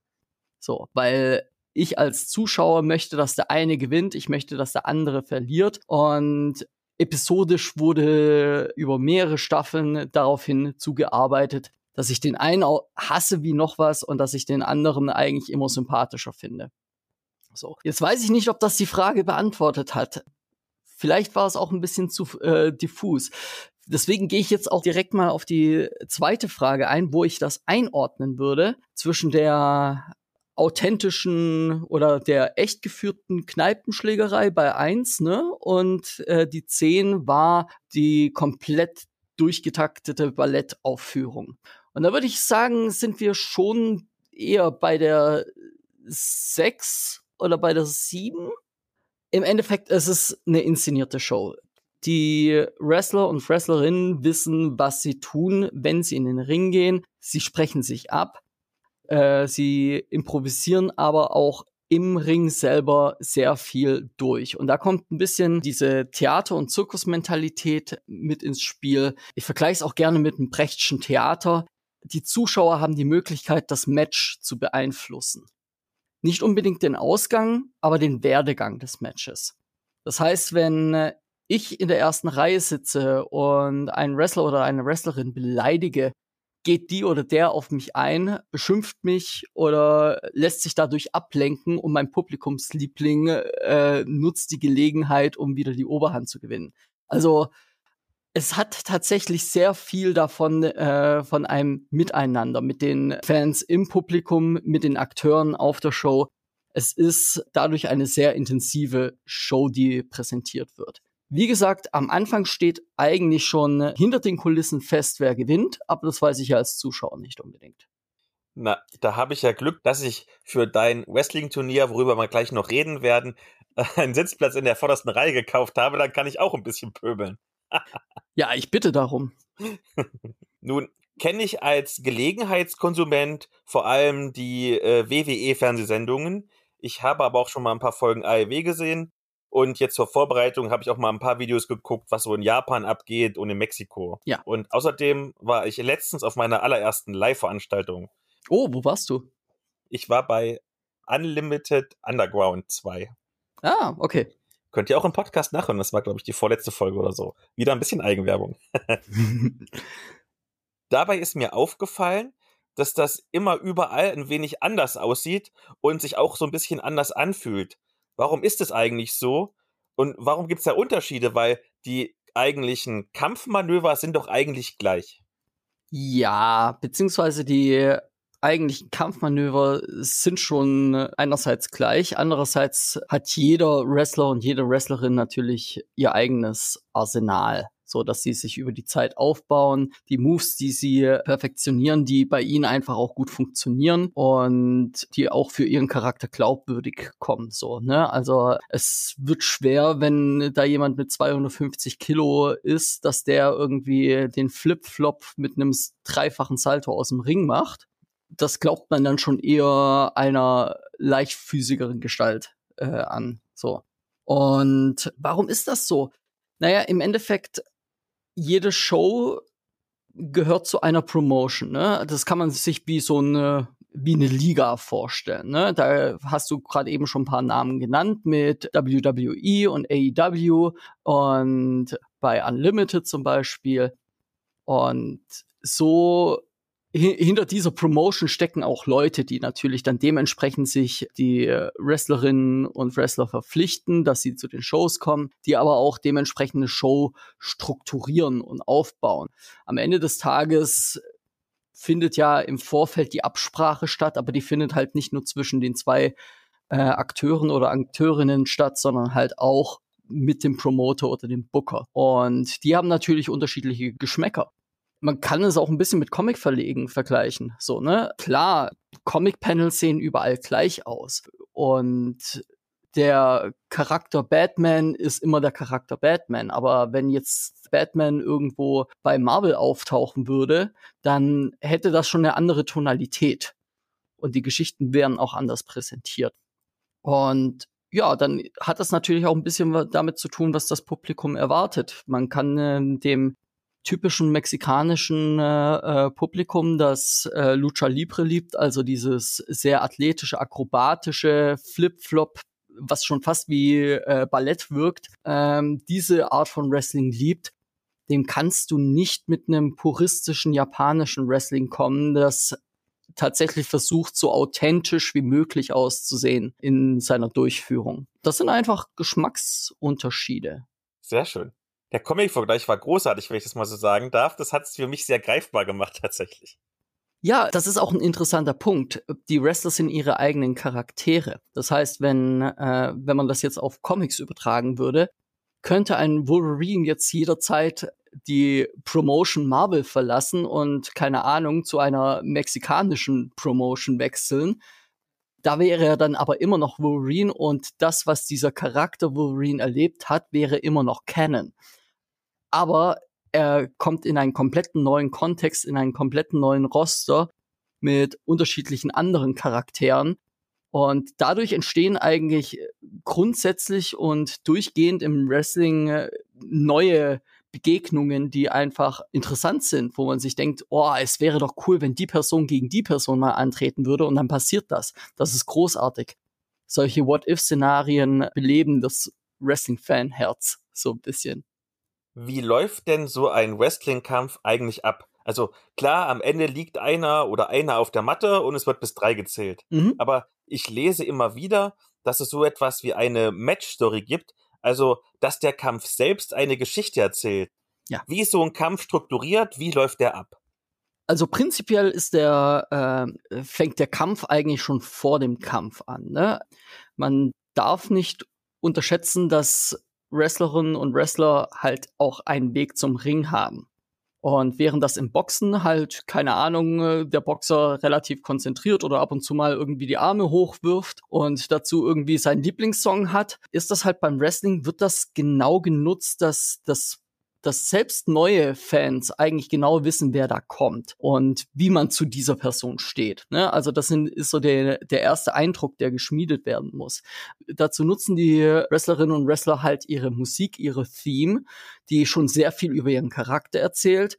So, weil ich als Zuschauer möchte, dass der eine gewinnt, ich möchte, dass der andere verliert. Und episodisch wurde über mehrere Staffeln daraufhin zugearbeitet, dass ich den einen hasse wie noch was und dass ich den anderen eigentlich immer sympathischer finde. So, jetzt weiß ich nicht, ob das die Frage beantwortet hat. Vielleicht war es auch ein bisschen zu äh, diffus. Deswegen gehe ich jetzt auch direkt mal auf die zweite Frage ein, wo ich das einordnen würde zwischen der authentischen oder der echt geführten Kneipenschlägerei bei 1, ne? Und äh, die 10 war die komplett durchgetaktete Ballettaufführung. Und da würde ich sagen, sind wir schon eher bei der 6 oder bei der 7. Im Endeffekt ist es eine inszenierte Show. Die Wrestler und Wrestlerinnen wissen, was sie tun, wenn sie in den Ring gehen. Sie sprechen sich ab. Äh, sie improvisieren aber auch im Ring selber sehr viel durch. Und da kommt ein bisschen diese Theater- und Zirkusmentalität mit ins Spiel. Ich vergleiche es auch gerne mit einem Brechtschen Theater. Die Zuschauer haben die Möglichkeit, das Match zu beeinflussen. Nicht unbedingt den Ausgang, aber den Werdegang des Matches. Das heißt, wenn ich in der ersten Reihe sitze und einen Wrestler oder eine Wrestlerin beleidige, geht die oder der auf mich ein, beschimpft mich oder lässt sich dadurch ablenken und mein Publikumsliebling äh, nutzt die Gelegenheit, um wieder die Oberhand zu gewinnen. Also es hat tatsächlich sehr viel davon äh, von einem Miteinander mit den Fans im Publikum, mit den Akteuren auf der Show. Es ist dadurch eine sehr intensive Show, die präsentiert wird. Wie gesagt, am Anfang steht eigentlich schon hinter den Kulissen fest, wer gewinnt, aber das weiß ich ja als Zuschauer nicht unbedingt. Na, da habe ich ja Glück, dass ich für dein Wrestling-Turnier, worüber wir gleich noch reden werden, einen Sitzplatz in der vordersten Reihe gekauft habe. Dann kann ich auch ein bisschen pöbeln. Ja, ich bitte darum. Nun kenne ich als Gelegenheitskonsument vor allem die äh, WWE-Fernsehsendungen. Ich habe aber auch schon mal ein paar Folgen AEW gesehen und jetzt zur Vorbereitung habe ich auch mal ein paar Videos geguckt, was so in Japan abgeht und in Mexiko. Ja. Und außerdem war ich letztens auf meiner allerersten Live-Veranstaltung. Oh, wo warst du? Ich war bei Unlimited Underground 2. Ah, okay. Könnt ihr auch im Podcast nachhören. Das war, glaube ich, die vorletzte Folge oder so. Wieder ein bisschen Eigenwerbung. Dabei ist mir aufgefallen, dass das immer überall ein wenig anders aussieht und sich auch so ein bisschen anders anfühlt. Warum ist es eigentlich so? Und warum gibt es da Unterschiede? Weil die eigentlichen Kampfmanöver sind doch eigentlich gleich. Ja, beziehungsweise die eigentlichen Kampfmanöver sind schon einerseits gleich, andererseits hat jeder Wrestler und jede Wrestlerin natürlich ihr eigenes Arsenal so dass sie sich über die Zeit aufbauen, die Moves, die sie perfektionieren, die bei ihnen einfach auch gut funktionieren und die auch für ihren Charakter glaubwürdig kommen, so, ne? Also, es wird schwer, wenn da jemand mit 250 Kilo ist, dass der irgendwie den Flip-Flop mit einem dreifachen Salto aus dem Ring macht. Das glaubt man dann schon eher einer leichtfüßigeren Gestalt äh, an, so. Und warum ist das so? Naja, im Endeffekt jede Show gehört zu einer Promotion. Ne? Das kann man sich wie so eine wie eine Liga vorstellen. Ne? Da hast du gerade eben schon ein paar Namen genannt mit WWE und AEW und bei Unlimited zum Beispiel. Und so hinter dieser Promotion stecken auch Leute, die natürlich dann dementsprechend sich die äh, Wrestlerinnen und Wrestler verpflichten, dass sie zu den Shows kommen, die aber auch dementsprechend eine Show strukturieren und aufbauen. Am Ende des Tages findet ja im Vorfeld die Absprache statt, aber die findet halt nicht nur zwischen den zwei äh, Akteuren oder Akteurinnen statt, sondern halt auch mit dem Promoter oder dem Booker. Und die haben natürlich unterschiedliche Geschmäcker man kann es auch ein bisschen mit Comic-Verlegen vergleichen. So, ne? Klar, Comic-Panels sehen überall gleich aus. Und der Charakter Batman ist immer der Charakter Batman. Aber wenn jetzt Batman irgendwo bei Marvel auftauchen würde, dann hätte das schon eine andere Tonalität. Und die Geschichten wären auch anders präsentiert. Und ja, dann hat das natürlich auch ein bisschen damit zu tun, was das Publikum erwartet. Man kann äh, dem typischen mexikanischen äh, äh, Publikum, das äh, Lucha Libre liebt, also dieses sehr athletische, akrobatische, Flip-Flop was schon fast wie äh, Ballett wirkt, ähm, diese Art von Wrestling liebt, dem kannst du nicht mit einem puristischen japanischen Wrestling kommen, das tatsächlich versucht, so authentisch wie möglich auszusehen in seiner Durchführung. Das sind einfach Geschmacksunterschiede. Sehr schön. Der Comic-Vergleich war großartig, wenn ich das mal so sagen darf. Das hat es für mich sehr greifbar gemacht, tatsächlich. Ja, das ist auch ein interessanter Punkt. Die Wrestler sind ihre eigenen Charaktere. Das heißt, wenn, äh, wenn man das jetzt auf Comics übertragen würde, könnte ein Wolverine jetzt jederzeit die Promotion Marvel verlassen und keine Ahnung zu einer mexikanischen Promotion wechseln. Da wäre er dann aber immer noch Wolverine und das, was dieser Charakter Wolverine erlebt hat, wäre immer noch Canon. Aber er kommt in einen kompletten neuen Kontext, in einen kompletten neuen Roster mit unterschiedlichen anderen Charakteren. Und dadurch entstehen eigentlich grundsätzlich und durchgehend im Wrestling äh, neue Begegnungen, die einfach interessant sind, wo man sich denkt, oh, es wäre doch cool, wenn die Person gegen die Person mal antreten würde und dann passiert das. Das ist großartig. Solche What-If-Szenarien beleben das Wrestling-Fan-Herz so ein bisschen. Wie läuft denn so ein Wrestling-Kampf eigentlich ab? Also klar, am Ende liegt einer oder einer auf der Matte und es wird bis drei gezählt. Mhm. Aber ich lese immer wieder, dass es so etwas wie eine Match-Story gibt. Also, dass der Kampf selbst eine Geschichte erzählt. Ja. Wie ist so ein Kampf strukturiert? Wie läuft der ab? Also prinzipiell ist der, äh, fängt der Kampf eigentlich schon vor dem Kampf an. Ne? Man darf nicht unterschätzen, dass Wrestlerinnen und Wrestler halt auch einen Weg zum Ring haben. Und während das im Boxen halt, keine Ahnung, äh, der Boxer relativ konzentriert oder ab und zu mal irgendwie die Arme hochwirft und dazu irgendwie seinen Lieblingssong hat, ist das halt beim Wrestling, wird das genau genutzt, dass das dass selbst neue Fans eigentlich genau wissen, wer da kommt und wie man zu dieser Person steht. Ne? Also das sind, ist so der, der erste Eindruck, der geschmiedet werden muss. Dazu nutzen die Wrestlerinnen und Wrestler halt ihre Musik, ihre Theme, die schon sehr viel über ihren Charakter erzählt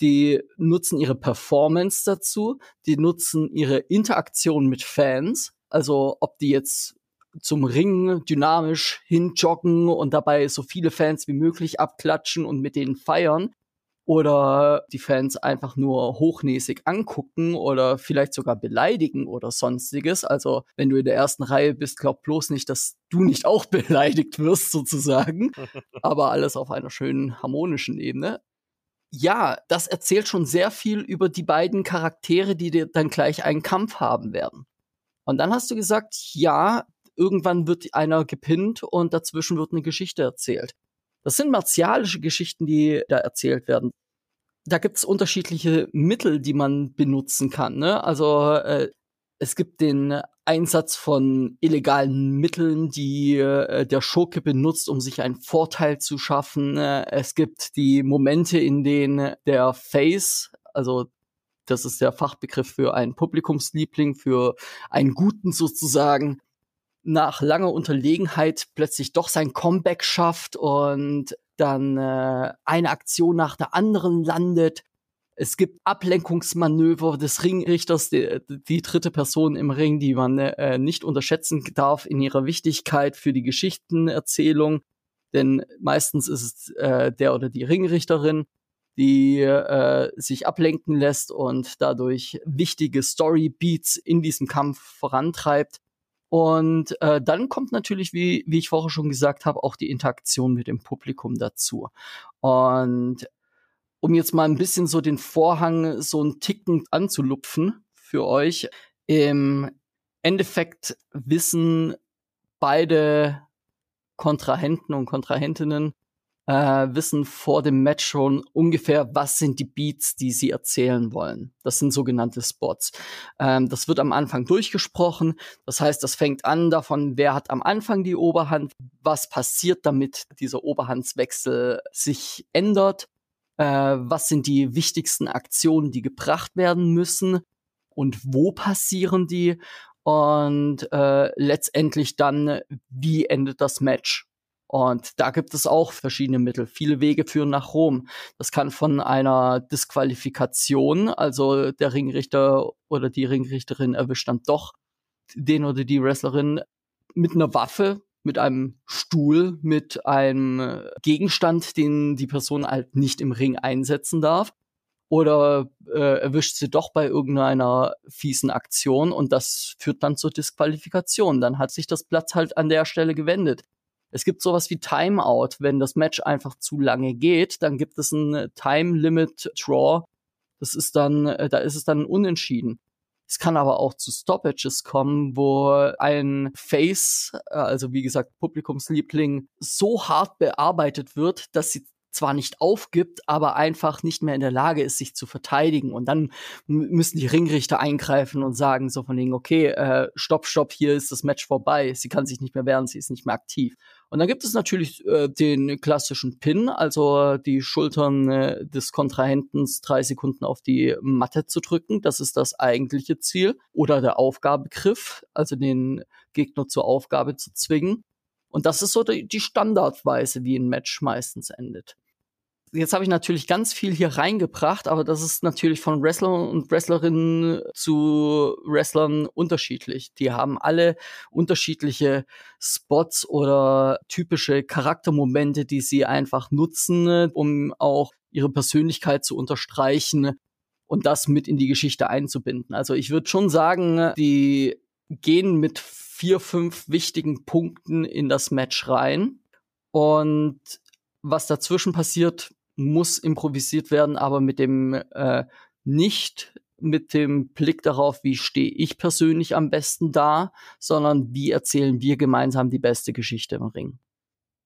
die nutzen ihre Performance dazu, die nutzen ihre Interaktion mit Fans, also ob die jetzt zum Ring dynamisch hinjoggen und dabei so viele Fans wie möglich abklatschen und mit denen feiern. Oder die Fans einfach nur hochnäsig angucken oder vielleicht sogar beleidigen oder sonstiges. Also, wenn du in der ersten Reihe bist, glaub bloß nicht, dass du nicht auch beleidigt wirst, sozusagen. Aber alles auf einer schönen harmonischen Ebene. Ja, das erzählt schon sehr viel über die beiden Charaktere, die dir dann gleich einen Kampf haben werden. Und dann hast du gesagt, ja, irgendwann wird einer gepinnt und dazwischen wird eine Geschichte erzählt. Das sind martialische Geschichten, die da erzählt werden. Da gibt's unterschiedliche Mittel, die man benutzen kann. Ne? Also äh, es gibt den Einsatz von illegalen Mitteln, die äh, der Schurke benutzt, um sich einen Vorteil zu schaffen. Äh, es gibt die Momente, in denen der Face, also das ist der Fachbegriff für einen Publikumsliebling, für einen Guten sozusagen, nach langer Unterlegenheit plötzlich doch sein Comeback schafft und dann äh, eine Aktion nach der anderen landet. Es gibt Ablenkungsmanöver des Ringrichters, die, die dritte Person im Ring, die man äh, nicht unterschätzen darf in ihrer Wichtigkeit für die Geschichtenerzählung. Denn meistens ist es äh, der oder die Ringrichterin, die äh, sich ablenken lässt und dadurch wichtige Story-Beats in diesem Kampf vorantreibt. Und äh, dann kommt natürlich, wie, wie ich vorher schon gesagt habe, auch die Interaktion mit dem Publikum dazu. Und um jetzt mal ein bisschen so den Vorhang so ein Ticken anzulupfen für euch, im Endeffekt wissen beide Kontrahenten und Kontrahentinnen, äh, wissen vor dem Match schon ungefähr, was sind die Beats, die sie erzählen wollen. Das sind sogenannte Spots. Ähm, das wird am Anfang durchgesprochen. Das heißt, das fängt an davon, wer hat am Anfang die Oberhand, was passiert, damit dieser Oberhandswechsel sich ändert, äh, was sind die wichtigsten Aktionen, die gebracht werden müssen und wo passieren die und äh, letztendlich dann, wie endet das Match. Und da gibt es auch verschiedene Mittel. Viele Wege führen nach Rom. Das kann von einer Disqualifikation, also der Ringrichter oder die Ringrichterin erwischt dann doch den oder die Wrestlerin, mit einer Waffe, mit einem Stuhl, mit einem Gegenstand, den die Person halt nicht im Ring einsetzen darf. Oder äh, erwischt sie doch bei irgendeiner fiesen Aktion und das führt dann zur Disqualifikation. Dann hat sich das Blatt halt an der Stelle gewendet. Es gibt sowas wie Timeout. Wenn das Match einfach zu lange geht, dann gibt es ein Time Limit Draw. Das ist dann, äh, da ist es dann unentschieden. Es kann aber auch zu Stoppages kommen, wo ein Face, äh, also wie gesagt Publikumsliebling, so hart bearbeitet wird, dass sie zwar nicht aufgibt, aber einfach nicht mehr in der Lage ist, sich zu verteidigen. Und dann müssen die Ringrichter eingreifen und sagen so von denen, okay, äh, stopp, stopp, hier ist das Match vorbei. Sie kann sich nicht mehr wehren, sie ist nicht mehr aktiv. Und dann gibt es natürlich äh, den klassischen Pin, also die Schultern äh, des Kontrahentens drei Sekunden auf die Matte zu drücken. Das ist das eigentliche Ziel. Oder der Aufgabegriff, also den Gegner zur Aufgabe zu zwingen. Und das ist so die, die Standardweise, wie ein Match meistens endet. Jetzt habe ich natürlich ganz viel hier reingebracht, aber das ist natürlich von Wrestlern und Wrestlerinnen zu Wrestlern unterschiedlich. Die haben alle unterschiedliche Spots oder typische Charaktermomente, die sie einfach nutzen, um auch ihre Persönlichkeit zu unterstreichen und das mit in die Geschichte einzubinden. Also ich würde schon sagen, die gehen mit vier, fünf wichtigen Punkten in das Match rein. Und was dazwischen passiert, muss improvisiert werden, aber mit dem äh, nicht mit dem Blick darauf, wie stehe ich persönlich am besten da, sondern wie erzählen wir gemeinsam die beste Geschichte im Ring.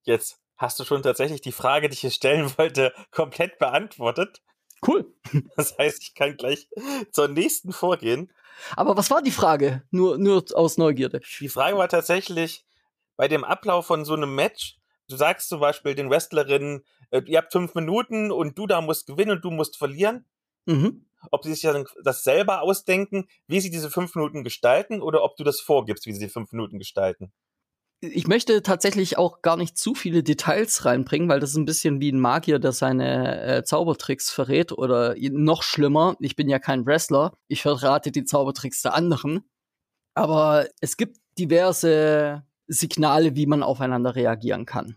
Jetzt hast du schon tatsächlich die Frage, die ich hier stellen wollte, komplett beantwortet. Cool. Das heißt, ich kann gleich zur nächsten vorgehen. Aber was war die Frage? Nur, nur aus Neugierde. Die Frage war tatsächlich bei dem Ablauf von so einem Match. Du sagst zum Beispiel den Wrestlerinnen, äh, ihr habt fünf Minuten und du da musst gewinnen und du musst verlieren. Mhm. Ob sie sich das selber ausdenken, wie sie diese fünf Minuten gestalten oder ob du das vorgibst, wie sie die fünf Minuten gestalten ich möchte tatsächlich auch gar nicht zu viele Details reinbringen, weil das ist ein bisschen wie ein Magier, der seine äh, Zaubertricks verrät oder noch schlimmer, ich bin ja kein Wrestler, ich verrate die Zaubertricks der anderen. Aber es gibt diverse Signale, wie man aufeinander reagieren kann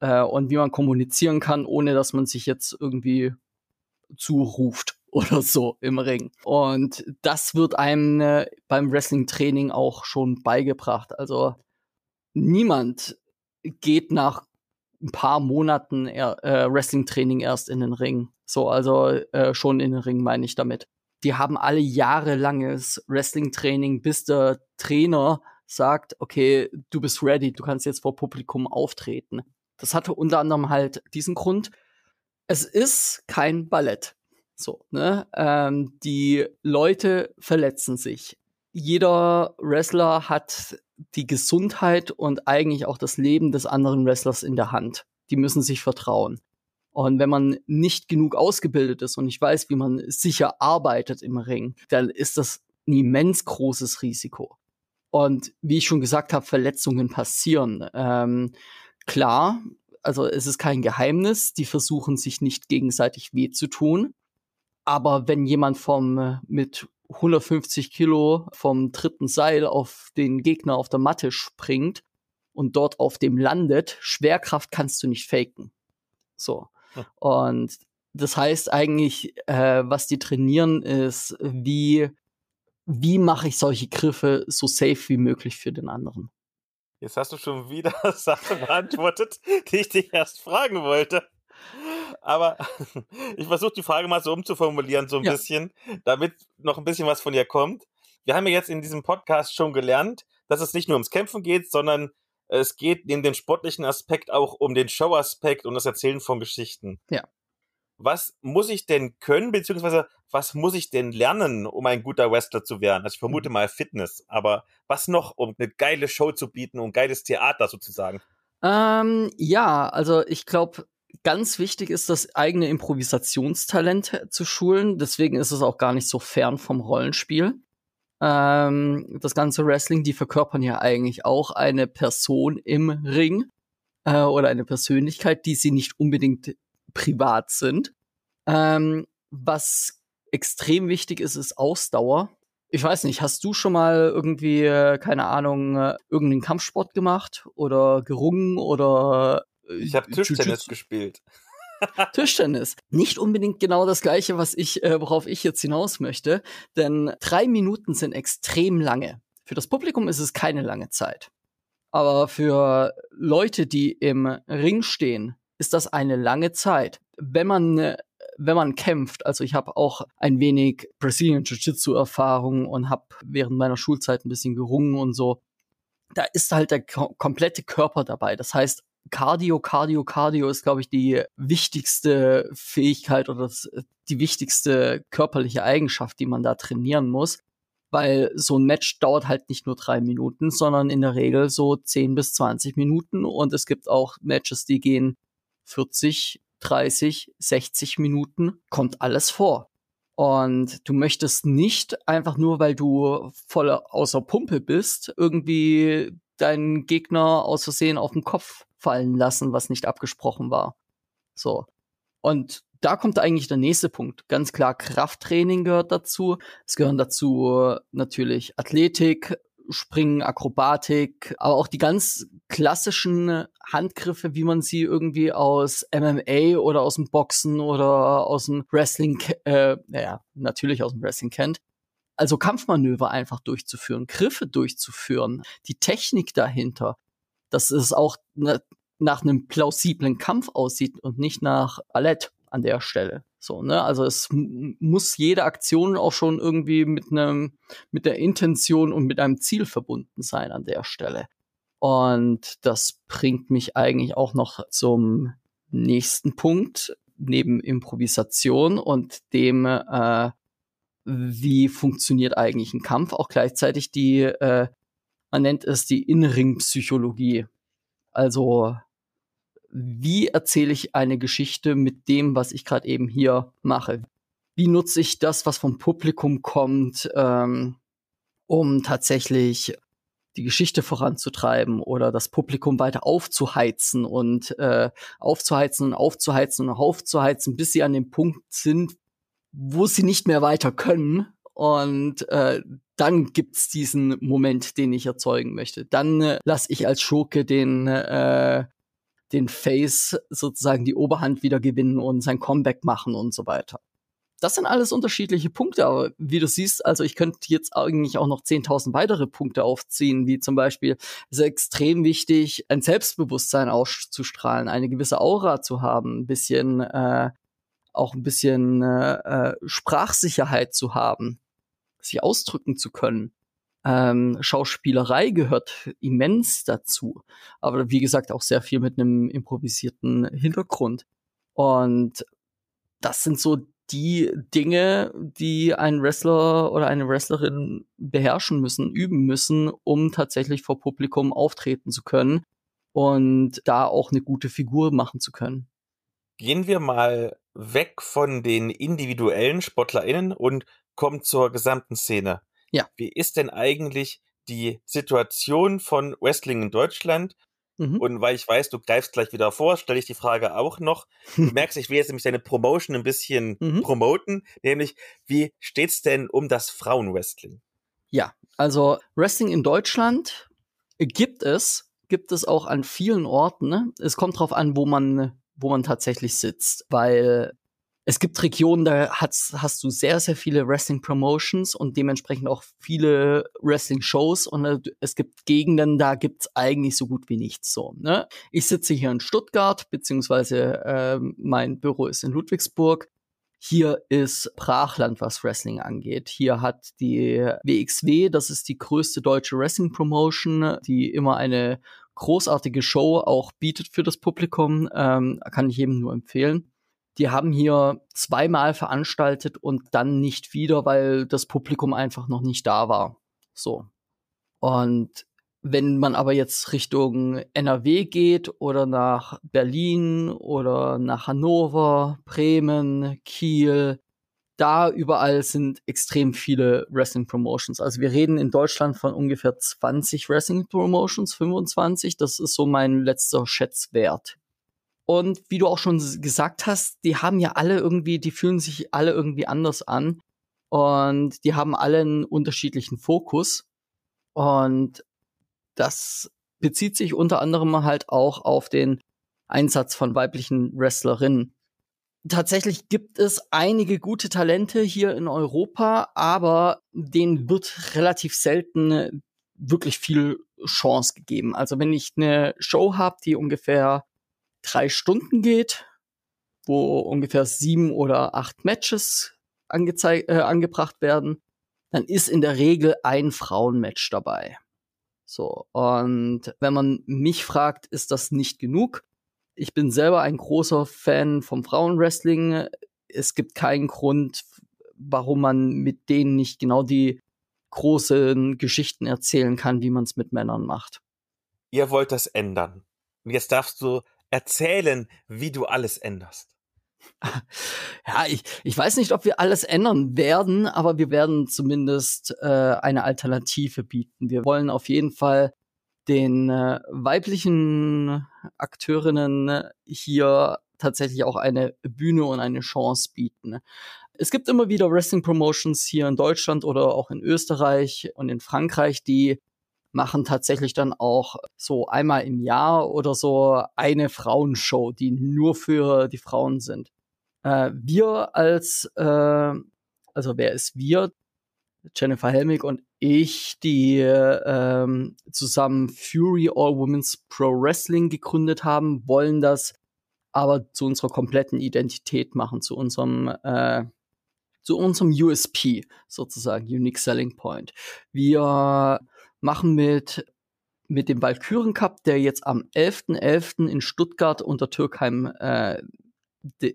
äh, und wie man kommunizieren kann, ohne dass man sich jetzt irgendwie zuruft oder so im Ring. Und das wird einem äh, beim Wrestling-Training auch schon beigebracht. Also niemand geht nach ein paar Monaten äh, Wrestling-Training erst in den Ring. So, also äh, schon in den Ring meine ich damit. Die haben alle jahrelanges Wrestling-Training, bis der Trainer sagt, okay, du bist ready, du kannst jetzt vor Publikum auftreten. Das hatte unter anderem halt diesen Grund. Es ist kein Ballett. So, ne? Ähm, die Leute verletzen sich. Jeder Wrestler hat die Gesundheit und eigentlich auch das Leben des anderen Wrestlers in der Hand. Die müssen sich vertrauen. Und wenn man nicht genug ausgebildet ist und nicht weiß, wie man sicher arbeitet im Ring, dann ist das ein immens großes Risiko. Und wie ich schon gesagt habe, Verletzungen passieren. Ähm, klar, also es ist kein Geheimnis, die versuchen sich nicht gegenseitig weh zu tun. Aber wenn jemand vom mit 150 Kilo vom dritten Seil auf den Gegner auf der Matte springt und dort auf dem landet, Schwerkraft kannst du nicht faken. So. Hm. Und das heißt eigentlich, äh, was die trainieren, ist, wie, wie mache ich solche Griffe so safe wie möglich für den anderen. Jetzt hast du schon wieder Sachen beantwortet, die ich dich erst fragen wollte. Aber ich versuche die Frage mal so umzuformulieren, so ein ja. bisschen, damit noch ein bisschen was von dir kommt. Wir haben ja jetzt in diesem Podcast schon gelernt, dass es nicht nur ums Kämpfen geht, sondern es geht neben dem sportlichen Aspekt auch um den Show-Aspekt und das Erzählen von Geschichten. Ja. Was muss ich denn können, beziehungsweise was muss ich denn lernen, um ein guter Wrestler zu werden? Also ich vermute mhm. mal Fitness, aber was noch, um eine geile Show zu bieten und geiles Theater sozusagen? Ähm, ja, also ich glaube, ganz wichtig ist, das eigene Improvisationstalent zu schulen. Deswegen ist es auch gar nicht so fern vom Rollenspiel. Ähm, das ganze Wrestling, die verkörpern ja eigentlich auch eine Person im Ring äh, oder eine Persönlichkeit, die sie nicht unbedingt privat sind. Ähm, was extrem wichtig ist, ist Ausdauer. Ich weiß nicht, hast du schon mal irgendwie, äh, keine Ahnung, äh, irgendeinen Kampfsport gemacht oder gerungen oder äh, Ich habe Tischtennis gespielt. Tischtennis. Nicht unbedingt genau das gleiche, was ich, äh, worauf ich jetzt hinaus möchte, denn drei Minuten sind extrem lange. Für das Publikum ist es keine lange Zeit. Aber für Leute, die im Ring stehen, ist das eine lange Zeit. Wenn man wenn man kämpft, also ich habe auch ein wenig Brazilian Jiu-Jitsu Erfahrung und habe während meiner Schulzeit ein bisschen gerungen und so. Da ist halt der komplette Körper dabei. Das heißt, Cardio, Cardio, Cardio ist, glaube ich, die wichtigste Fähigkeit oder das, die wichtigste körperliche Eigenschaft, die man da trainieren muss. Weil so ein Match dauert halt nicht nur drei Minuten, sondern in der Regel so 10 bis 20 Minuten. Und es gibt auch Matches, die gehen 40, 30, 60 Minuten, kommt alles vor. Und du möchtest nicht einfach nur, weil du voll außer Pumpe bist, irgendwie deinen Gegner aus Versehen auf den Kopf fallen lassen, was nicht abgesprochen war. So. Und da kommt eigentlich der nächste Punkt. Ganz klar, Krafttraining gehört dazu. Es gehören dazu natürlich Athletik, Springen, Akrobatik, aber auch die ganz klassischen Handgriffe, wie man sie irgendwie aus MMA oder aus dem Boxen oder aus dem Wrestling, äh, ja, natürlich aus dem Wrestling kennt. Also Kampfmanöver einfach durchzuführen, Griffe durchzuführen, die Technik dahinter, dass es auch ne, nach einem plausiblen Kampf aussieht und nicht nach Ballett an der Stelle. So, ne? Also es muss jede Aktion auch schon irgendwie mit einem, mit der Intention und mit einem Ziel verbunden sein an der Stelle. Und das bringt mich eigentlich auch noch zum nächsten Punkt, neben Improvisation und dem, äh, wie funktioniert eigentlich ein Kampf, auch gleichzeitig die, äh, man nennt es die Innenringpsychologie. Also wie erzähle ich eine Geschichte mit dem, was ich gerade eben hier mache? Wie nutze ich das, was vom Publikum kommt, ähm, um tatsächlich die Geschichte voranzutreiben oder das Publikum weiter aufzuheizen und äh, aufzuheizen und aufzuheizen und aufzuheizen, bis sie an dem Punkt sind, wo sie nicht mehr weiter können. Und äh, dann gibt's diesen Moment, den ich erzeugen möchte. Dann äh, lasse ich als Schurke den äh, den Face sozusagen die Oberhand wieder gewinnen und sein Comeback machen und so weiter. Das sind alles unterschiedliche Punkte, aber wie du siehst, also ich könnte jetzt eigentlich auch noch 10.000 weitere Punkte aufziehen, wie zum Beispiel, es ist extrem wichtig, ein Selbstbewusstsein auszustrahlen, eine gewisse Aura zu haben, ein bisschen, äh, auch ein bisschen äh, äh Sprachsicherheit zu haben, sich ausdrücken zu können. Ähm, Schauspielerei gehört immens dazu. Aber wie gesagt, auch sehr viel mit einem improvisierten Hintergrund. Und das sind so die Dinge, die ein Wrestler oder eine Wrestlerin beherrschen müssen, üben müssen, um tatsächlich vor Publikum auftreten zu können und da auch eine gute Figur machen zu können. Gehen wir mal weg von den individuellen SportlerInnen und kommen zur gesamten Szene. Ja. Wie ist denn eigentlich die Situation von Wrestling in Deutschland? Mhm. Und weil ich weiß, du greifst gleich wieder vor, stelle ich die Frage auch noch. Du merkst, ich will jetzt nämlich deine Promotion ein bisschen mhm. promoten, nämlich wie steht's denn um das Frauenwrestling? Ja, also Wrestling in Deutschland gibt es, gibt es auch an vielen Orten. Ne? Es kommt drauf an, wo man, wo man tatsächlich sitzt, weil es gibt Regionen, da hast, hast du sehr, sehr viele Wrestling-Promotions und dementsprechend auch viele Wrestling-Shows und äh, es gibt Gegenden, da gibt's eigentlich so gut wie nichts so. Ne? Ich sitze hier in Stuttgart, beziehungsweise äh, mein Büro ist in Ludwigsburg. Hier ist Brachland, was Wrestling angeht. Hier hat die WXW, das ist die größte deutsche Wrestling-Promotion, die immer eine großartige Show auch bietet für das Publikum. Ähm, kann ich jedem nur empfehlen die haben hier zweimal veranstaltet und dann nicht wieder, weil das Publikum einfach noch nicht da war. So. Und wenn man aber jetzt Richtung NRW geht oder nach Berlin oder nach Hannover, Bremen, Kiel, da überall sind extrem viele Wrestling Promotions. Also wir reden in Deutschland von ungefähr 20 Wrestling Promotions, 25. Das ist so mein letzter Schätzwert. Und wie du auch schon gesagt hast, die haben ja alle irgendwie, die fühlen sich alle irgendwie anders an. und die haben alle einen unterschiedlichen Fokus und das bezieht sich unter anderem halt auch auf den Einsatz von weiblichen Wrestlerinnen. Tatsächlich gibt es einige gute Talente hier in Europa, aber denen wird relativ selten wirklich viel Chance gegeben. Also wenn ich eine Show habe, die ungefähr drei Stunden geht, wo ungefähr sieben oder acht Matches äh, angebracht werden, dann ist in der Regel ein Frauenmatch dabei. So, und wenn man mich fragt, ist das nicht genug? Ich bin selber ein großer Fan vom Frauenwrestling. Es gibt keinen Grund, warum man mit denen nicht genau die großen Geschichten erzählen kann, wie man es mit Männern macht. Ihr wollt das ändern. Und jetzt darfst du erzählen, wie du alles änderst. Ja, ich, ich weiß nicht, ob wir alles ändern werden, aber wir werden zumindest äh, eine Alternative bieten. Wir wollen auf jeden Fall den äh, weiblichen Akteurinnen hier tatsächlich auch eine Bühne und eine Chance bieten. Es gibt immer wieder Wrestling Promotions hier in Deutschland oder auch in Österreich und in Frankreich, die machen tatsächlich dann auch so einmal im Jahr oder so eine Frauenshow, die nur für die Frauen sind. Äh, wir als, äh, also wer ist wir? Jennifer Helmig und ich, die ähm, zusammen Fury All Women's Pro Wrestling gegründet haben, wollen das aber zu unserer kompletten Identität machen, zu unserem äh, zu unserem USP sozusagen, Unique Selling Point. Wir machen mit mit dem Valkyren Cup, der jetzt am 11.11. .11. in Stuttgart unter Türkheim äh,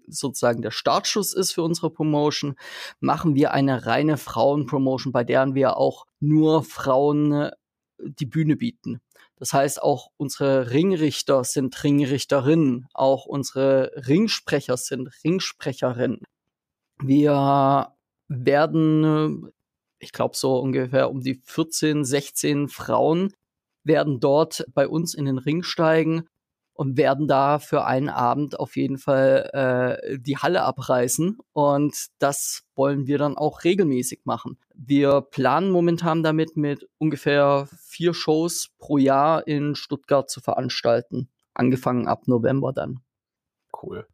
sozusagen der Startschuss ist für unsere Promotion, machen wir eine reine Frauen-Promotion, bei der wir auch nur Frauen äh, die Bühne bieten. Das heißt, auch unsere Ringrichter sind Ringrichterinnen, auch unsere Ringsprecher sind Ringsprecherinnen. Wir werden, äh, ich glaube, so ungefähr um die 14, 16 Frauen werden dort bei uns in den Ring steigen und werden da für einen Abend auf jeden Fall äh, die Halle abreißen. Und das wollen wir dann auch regelmäßig machen. Wir planen momentan damit, mit ungefähr vier Shows pro Jahr in Stuttgart zu veranstalten. Angefangen ab November dann. Cool.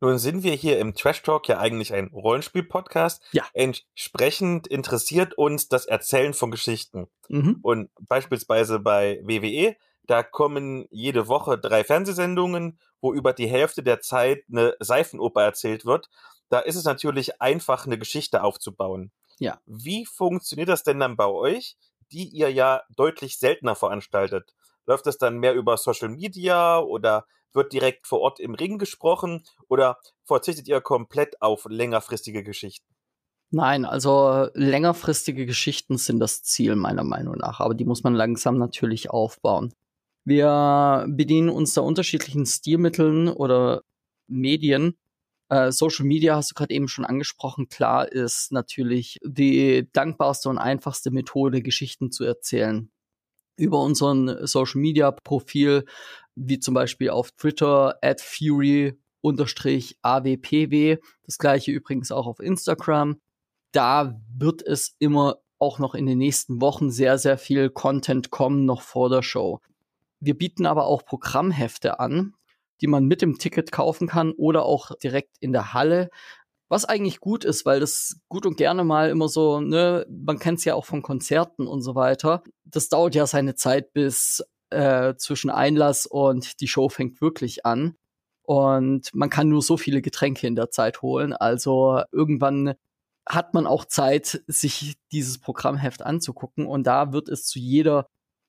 Nun sind wir hier im Trash Talk ja eigentlich ein Rollenspiel-Podcast. Ja. Entsprechend interessiert uns das Erzählen von Geschichten. Mhm. Und beispielsweise bei WWE da kommen jede Woche drei Fernsehsendungen, wo über die Hälfte der Zeit eine Seifenoper erzählt wird. Da ist es natürlich einfach, eine Geschichte aufzubauen. Ja. Wie funktioniert das denn dann bei euch, die ihr ja deutlich seltener veranstaltet? Läuft das dann mehr über Social Media oder wird direkt vor Ort im Ring gesprochen oder verzichtet ihr komplett auf längerfristige Geschichten? Nein, also längerfristige Geschichten sind das Ziel meiner Meinung nach, aber die muss man langsam natürlich aufbauen. Wir bedienen uns da unterschiedlichen Stilmitteln oder Medien. Äh, Social Media hast du gerade eben schon angesprochen. Klar ist natürlich die dankbarste und einfachste Methode, Geschichten zu erzählen. Über unseren Social Media Profil, wie zum Beispiel auf Twitter, at Fury unterstrich AWPW. Das gleiche übrigens auch auf Instagram. Da wird es immer auch noch in den nächsten Wochen sehr, sehr viel Content kommen, noch vor der Show. Wir bieten aber auch Programmhefte an, die man mit dem Ticket kaufen kann oder auch direkt in der Halle. Was eigentlich gut ist, weil das gut und gerne mal immer so, ne, man kennt es ja auch von Konzerten und so weiter. Das dauert ja seine Zeit bis äh, zwischen Einlass und die Show fängt wirklich an. Und man kann nur so viele Getränke in der Zeit holen. Also irgendwann hat man auch Zeit, sich dieses Programmheft anzugucken. Und da wird es zu jeder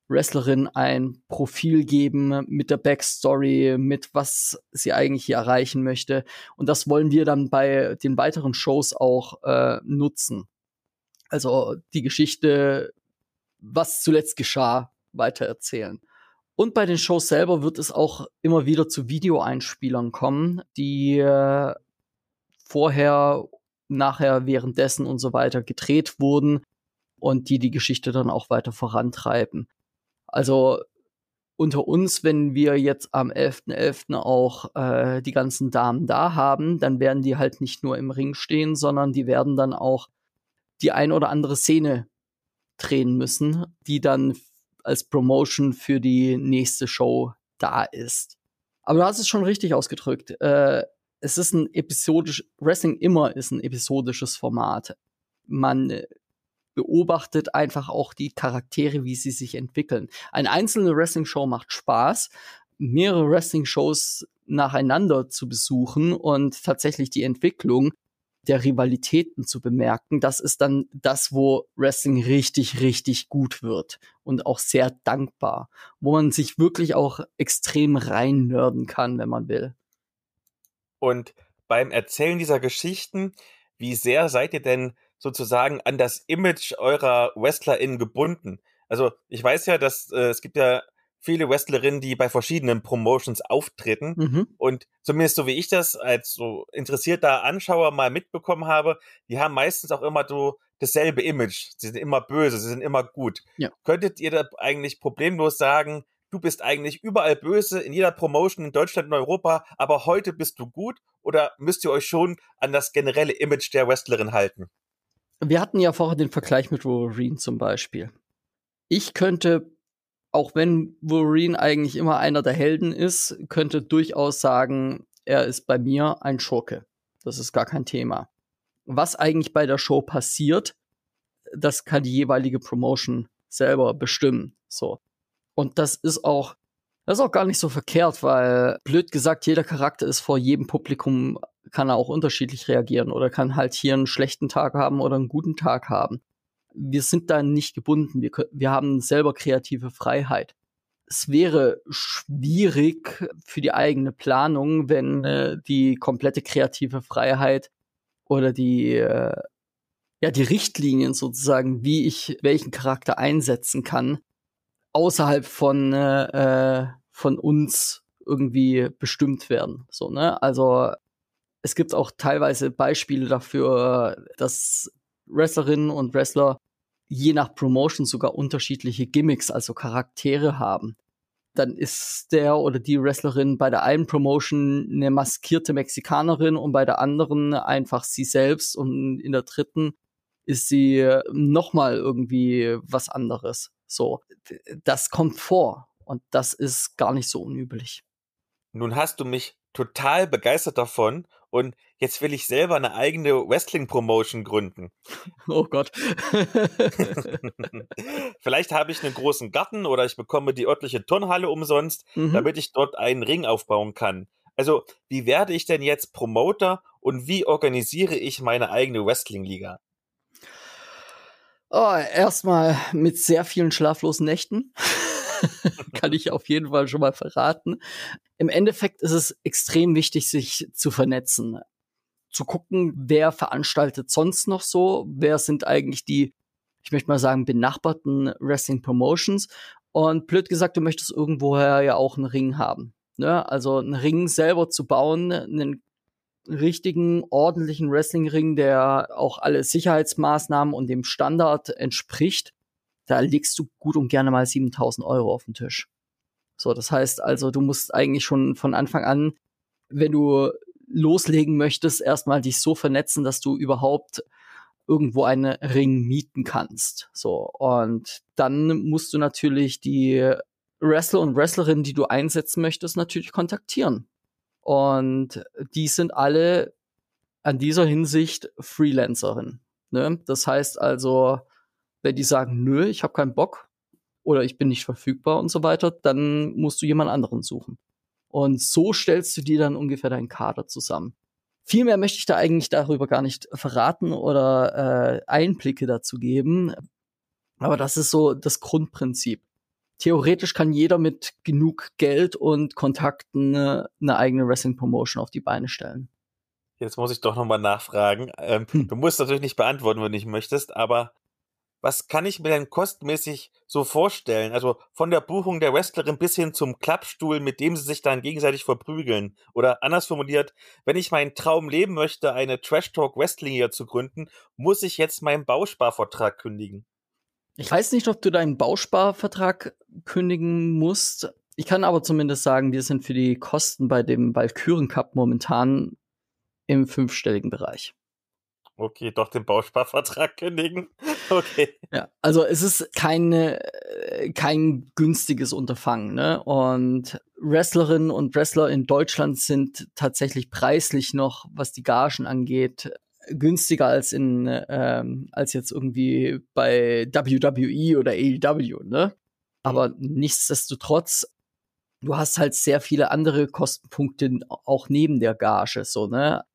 Wrestlerin ein Profil geben mit der Backstory, mit was sie eigentlich hier erreichen möchte. Und das wollen wir dann bei den weiteren Shows auch äh, nutzen. Also die Geschichte, was zuletzt geschah, weiter erzählen. Und bei den Shows selber wird es auch immer wieder zu Videoeinspielern kommen, die äh, vorher, nachher, währenddessen und so weiter gedreht wurden und die die Geschichte dann auch weiter vorantreiben. Also unter uns, wenn wir jetzt am 11.11. .11. auch äh, die ganzen Damen da haben, dann werden die halt nicht nur im Ring stehen, sondern die werden dann auch die ein oder andere Szene drehen müssen, die dann als Promotion für die nächste Show da ist. Aber du hast es schon richtig ausgedrückt. Äh, es ist ein episodisch, Wrestling immer ist ein episodisches Format. Man beobachtet einfach auch die Charaktere, wie sie sich entwickeln. Eine einzelne Wrestling-Show macht Spaß. Mehrere Wrestling-Shows nacheinander zu besuchen und tatsächlich die Entwicklung der Rivalitäten zu bemerken, das ist dann das, wo Wrestling richtig, richtig gut wird und auch sehr dankbar, wo man sich wirklich auch extrem reinnörden kann, wenn man will. Und beim Erzählen dieser Geschichten, wie sehr seid ihr denn sozusagen an das Image eurer WrestlerInnen gebunden? Also ich weiß ja, dass äh, es gibt ja viele Wrestlerinnen, die bei verschiedenen Promotions auftreten. Mhm. Und zumindest so wie ich das als so interessierter Anschauer mal mitbekommen habe, die haben meistens auch immer so dasselbe Image. Sie sind immer böse, sie sind immer gut. Ja. Könntet ihr da eigentlich problemlos sagen, du bist eigentlich überall böse in jeder Promotion in Deutschland und Europa, aber heute bist du gut? Oder müsst ihr euch schon an das generelle Image der Wrestlerin halten? Wir hatten ja vorher den Vergleich mit Wolverine zum Beispiel. Ich könnte auch wenn Wolverine eigentlich immer einer der Helden ist, könnte durchaus sagen, er ist bei mir ein Schurke. Das ist gar kein Thema. Was eigentlich bei der Show passiert, das kann die jeweilige Promotion selber bestimmen. So. Und das ist auch, das ist auch gar nicht so verkehrt, weil blöd gesagt, jeder Charakter ist vor jedem Publikum, kann er auch unterschiedlich reagieren oder kann halt hier einen schlechten Tag haben oder einen guten Tag haben wir sind da nicht gebunden. Wir, wir haben selber kreative Freiheit. Es wäre schwierig für die eigene Planung, wenn äh, die komplette kreative Freiheit oder die äh, ja die Richtlinien sozusagen, wie ich welchen Charakter einsetzen kann, außerhalb von äh, äh von uns irgendwie bestimmt werden. So ne, also es gibt auch teilweise Beispiele dafür, dass Wrestlerinnen und Wrestler je nach Promotion sogar unterschiedliche Gimmicks, also Charaktere haben. Dann ist der oder die Wrestlerin bei der einen Promotion eine maskierte Mexikanerin und bei der anderen einfach sie selbst und in der dritten ist sie nochmal irgendwie was anderes. So, das kommt vor und das ist gar nicht so unüblich. Nun hast du mich total begeistert davon und jetzt will ich selber eine eigene Wrestling-Promotion gründen. Oh Gott. Vielleicht habe ich einen großen Garten oder ich bekomme die örtliche Turnhalle umsonst, mhm. damit ich dort einen Ring aufbauen kann. Also, wie werde ich denn jetzt Promoter und wie organisiere ich meine eigene Wrestling-Liga? Oh, erstmal mit sehr vielen schlaflosen Nächten. Kann ich auf jeden Fall schon mal verraten. Im Endeffekt ist es extrem wichtig, sich zu vernetzen. Zu gucken, wer veranstaltet sonst noch so, wer sind eigentlich die, ich möchte mal sagen, benachbarten Wrestling Promotions. Und blöd gesagt, du möchtest irgendwoher ja auch einen Ring haben. Ne? Also einen Ring selber zu bauen, einen richtigen, ordentlichen Wrestling-Ring, der auch alle Sicherheitsmaßnahmen und dem Standard entspricht, da legst du gut und gerne mal 7000 Euro auf den Tisch. So, das heißt also, du musst eigentlich schon von Anfang an, wenn du loslegen möchtest, erstmal dich so vernetzen, dass du überhaupt irgendwo einen Ring mieten kannst. So, und dann musst du natürlich die Wrestler und Wrestlerinnen, die du einsetzen möchtest, natürlich kontaktieren. Und die sind alle an dieser Hinsicht Freelancerin. Ne? Das heißt also, wenn die sagen, nö, ich habe keinen Bock oder ich bin nicht verfügbar und so weiter, dann musst du jemand anderen suchen. Und so stellst du dir dann ungefähr deinen Kader zusammen. Viel mehr möchte ich da eigentlich darüber gar nicht verraten oder äh, Einblicke dazu geben. Aber das ist so das Grundprinzip. Theoretisch kann jeder mit genug Geld und Kontakten eine, eine eigene Wrestling-Promotion auf die Beine stellen. Jetzt muss ich doch nochmal nachfragen. Ähm, hm. Du musst natürlich nicht beantworten, wenn du nicht möchtest, aber was kann ich mir denn kostenmäßig so vorstellen? Also von der Buchung der Wrestlerin bis hin zum Klappstuhl, mit dem sie sich dann gegenseitig verprügeln. Oder anders formuliert, wenn ich meinen Traum leben möchte, eine Trash Talk Wrestling hier zu gründen, muss ich jetzt meinen Bausparvertrag kündigen. Ich weiß nicht, ob du deinen Bausparvertrag kündigen musst. Ich kann aber zumindest sagen, wir sind für die Kosten bei dem Valkyren Cup momentan im fünfstelligen Bereich. Okay, doch den Bausparvertrag kündigen. Okay. Ja, also es ist keine, äh, kein günstiges Unterfangen, ne? Und Wrestlerinnen und Wrestler in Deutschland sind tatsächlich preislich noch, was die Gagen angeht, günstiger als in ähm, als jetzt irgendwie bei WWE oder AEW, ne? Aber nichtsdestotrotz, du hast halt sehr viele andere Kostenpunkte auch neben der Gage, so, ne?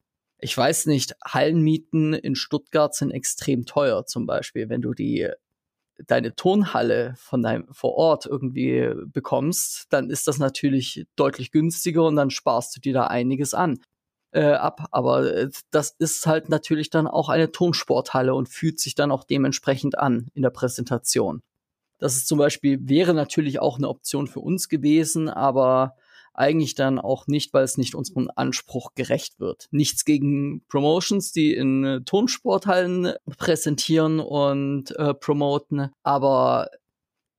Ich weiß nicht, Hallenmieten in Stuttgart sind extrem teuer, zum Beispiel, wenn du die deine Tonhalle von deinem vor Ort irgendwie bekommst, dann ist das natürlich deutlich günstiger und dann sparst du dir da einiges an äh, ab. Aber äh, das ist halt natürlich dann auch eine Tonsporthalle und fühlt sich dann auch dementsprechend an in der Präsentation. Das ist zum Beispiel, wäre natürlich auch eine Option für uns gewesen, aber eigentlich dann auch nicht, weil es nicht unserem Anspruch gerecht wird. Nichts gegen Promotions, die in äh, Tonsporthallen präsentieren und äh, promoten, aber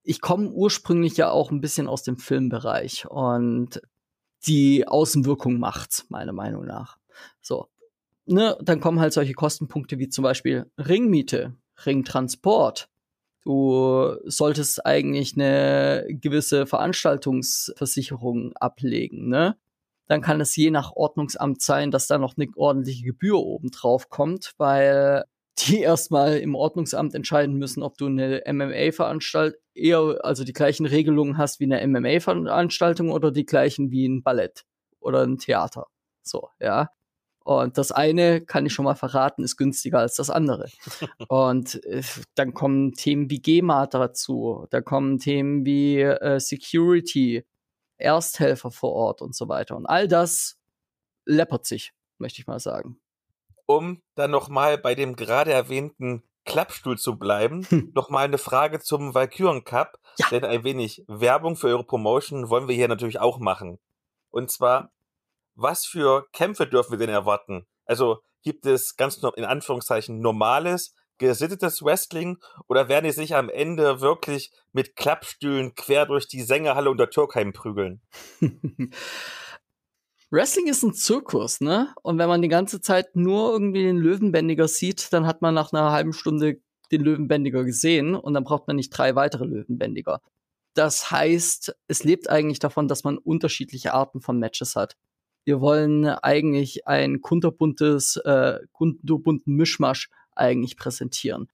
ich komme ursprünglich ja auch ein bisschen aus dem Filmbereich und die Außenwirkung macht's, meiner Meinung nach. So. Ne, dann kommen halt solche Kostenpunkte wie zum Beispiel Ringmiete, Ringtransport. Du solltest eigentlich eine gewisse Veranstaltungsversicherung ablegen, ne? Dann kann es je nach Ordnungsamt sein, dass da noch eine ordentliche Gebühr oben drauf kommt, weil die erstmal im Ordnungsamt entscheiden müssen, ob du eine MMA-Veranstaltung eher, also die gleichen Regelungen hast wie eine MMA-Veranstaltung oder die gleichen wie ein Ballett oder ein Theater. So, ja. Und das eine, kann ich schon mal verraten, ist günstiger als das andere. und äh, dann kommen Themen wie GEMA dazu, da kommen Themen wie äh, Security, Ersthelfer vor Ort und so weiter. Und all das läppert sich, möchte ich mal sagen um dann nochmal bei dem gerade erwähnten Klappstuhl zu bleiben, hm. nochmal eine Frage zum Valkyren Cup, ja. denn ein wenig Werbung für eure Promotion wollen wir hier natürlich auch machen. Und zwar, was für Kämpfe dürfen wir denn erwarten? Also gibt es ganz in Anführungszeichen normales, gesittetes Wrestling oder werden die sich am Ende wirklich mit Klappstühlen quer durch die Sängerhalle unter Türkheim prügeln? Wrestling ist ein Zirkus, ne? Und wenn man die ganze Zeit nur irgendwie den Löwenbändiger sieht, dann hat man nach einer halben Stunde den Löwenbändiger gesehen und dann braucht man nicht drei weitere Löwenbändiger. Das heißt, es lebt eigentlich davon, dass man unterschiedliche Arten von Matches hat. Wir wollen eigentlich ein kunterbuntes, äh, kunterbunten Mischmasch eigentlich präsentieren.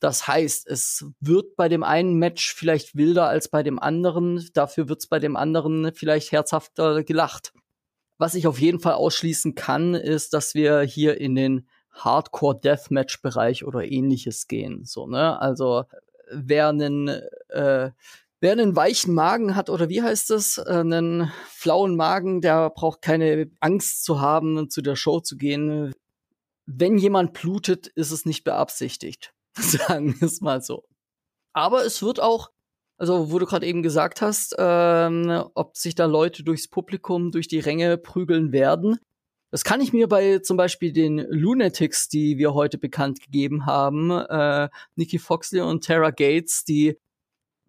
Das heißt, es wird bei dem einen Match vielleicht wilder als bei dem anderen, dafür wird es bei dem anderen vielleicht herzhafter gelacht. Was ich auf jeden Fall ausschließen kann, ist, dass wir hier in den Hardcore Deathmatch Bereich oder ähnliches gehen. So, ne? Also wer einen äh, Wer einen weichen Magen hat, oder wie heißt es, äh, einen flauen Magen, der braucht keine Angst zu haben, zu der Show zu gehen. Wenn jemand blutet, ist es nicht beabsichtigt. Sagen wir es mal so. Aber es wird auch also, wo du gerade eben gesagt hast, ähm, ob sich da Leute durchs Publikum, durch die Ränge prügeln werden. Das kann ich mir bei zum Beispiel den Lunatics, die wir heute bekannt gegeben haben, äh, Nikki Foxley und Tara Gates, die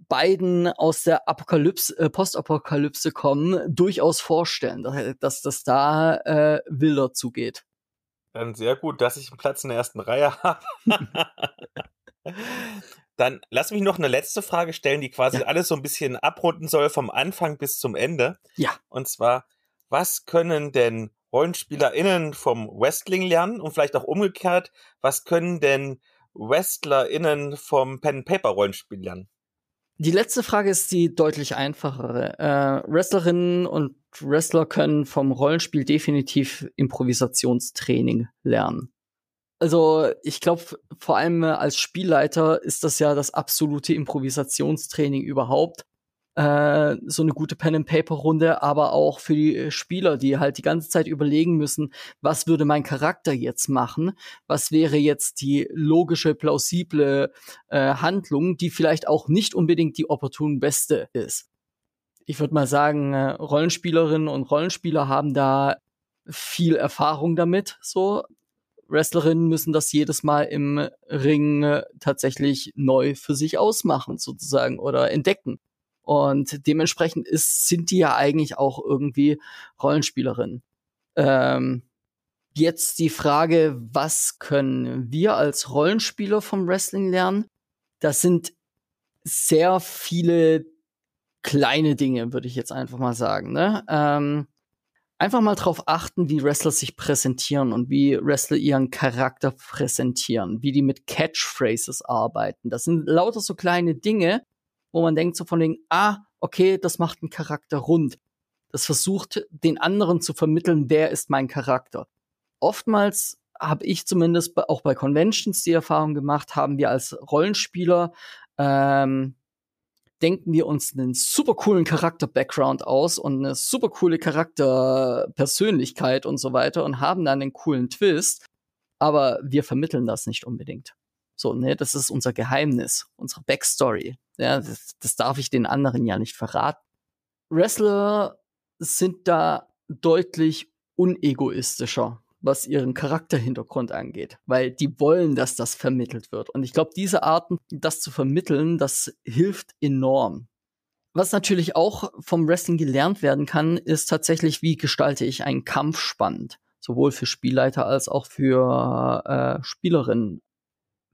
beiden aus der Apokalypse, äh, Postapokalypse kommen, durchaus vorstellen, dass, dass das da äh, wilder zugeht. Dann sehr gut, dass ich einen Platz in der ersten Reihe habe. Dann lass mich noch eine letzte Frage stellen, die quasi ja. alles so ein bisschen abrunden soll vom Anfang bis zum Ende. Ja. Und zwar, was können denn RollenspielerInnen vom Wrestling lernen und vielleicht auch umgekehrt, was können denn WrestlerInnen vom Pen-Paper-Rollenspiel lernen? Die letzte Frage ist die deutlich einfachere. Äh, Wrestlerinnen und Wrestler können vom Rollenspiel definitiv Improvisationstraining lernen. Also ich glaube, vor allem äh, als Spielleiter ist das ja das absolute Improvisationstraining überhaupt. Äh, so eine gute Pen-and-Paper-Runde, aber auch für die äh, Spieler, die halt die ganze Zeit überlegen müssen, was würde mein Charakter jetzt machen? Was wäre jetzt die logische, plausible äh, Handlung, die vielleicht auch nicht unbedingt die opportun beste ist? Ich würde mal sagen, äh, Rollenspielerinnen und Rollenspieler haben da viel Erfahrung damit, so Wrestlerinnen müssen das jedes Mal im Ring äh, tatsächlich neu für sich ausmachen, sozusagen, oder entdecken. Und dementsprechend ist, sind die ja eigentlich auch irgendwie Rollenspielerinnen. Ähm, Jetzt die Frage, was können wir als Rollenspieler vom Wrestling lernen? Das sind sehr viele kleine Dinge, würde ich jetzt einfach mal sagen. Ne? Ähm, einfach mal drauf achten, wie Wrestler sich präsentieren und wie Wrestler ihren Charakter präsentieren, wie die mit Catchphrases arbeiten. Das sind lauter so kleine Dinge, wo man denkt so von wegen, ah, okay, das macht einen Charakter rund. Das versucht den anderen zu vermitteln, wer ist mein Charakter oftmals habe ich zumindest auch bei Conventions die Erfahrung gemacht, haben wir als Rollenspieler ähm, denken wir uns einen super coolen Charakter-Background aus und eine super coole Charakterpersönlichkeit und so weiter und haben dann einen coolen Twist, aber wir vermitteln das nicht unbedingt. So, ne, das ist unser Geheimnis, unsere Backstory. Ja, das, das darf ich den anderen ja nicht verraten. Wrestler sind da deutlich unegoistischer was ihren Charakterhintergrund angeht, weil die wollen, dass das vermittelt wird. Und ich glaube, diese Arten, das zu vermitteln, das hilft enorm. Was natürlich auch vom Wrestling gelernt werden kann, ist tatsächlich, wie gestalte ich einen Kampf spannend, sowohl für Spielleiter als auch für äh, Spielerinnen.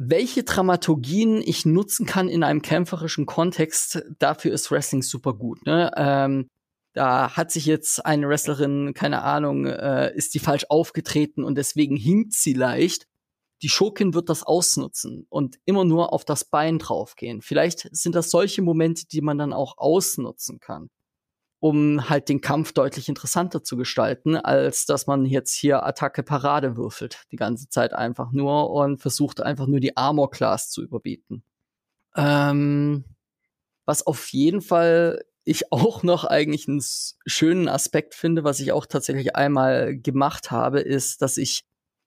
Welche Dramaturgien ich nutzen kann in einem kämpferischen Kontext, dafür ist Wrestling super gut. Ne? Ähm, da hat sich jetzt eine Wrestlerin, keine Ahnung, äh, ist die falsch aufgetreten und deswegen hinkt sie leicht. Die Schurkin wird das ausnutzen und immer nur auf das Bein draufgehen. Vielleicht sind das solche Momente, die man dann auch ausnutzen kann, um halt den Kampf deutlich interessanter zu gestalten, als dass man jetzt hier Attacke Parade würfelt, die ganze Zeit einfach nur und versucht einfach nur die Armor Class zu überbieten. Ähm, was auf jeden Fall ich auch noch eigentlich einen schönen Aspekt finde, was ich auch tatsächlich einmal gemacht habe, ist, dass ich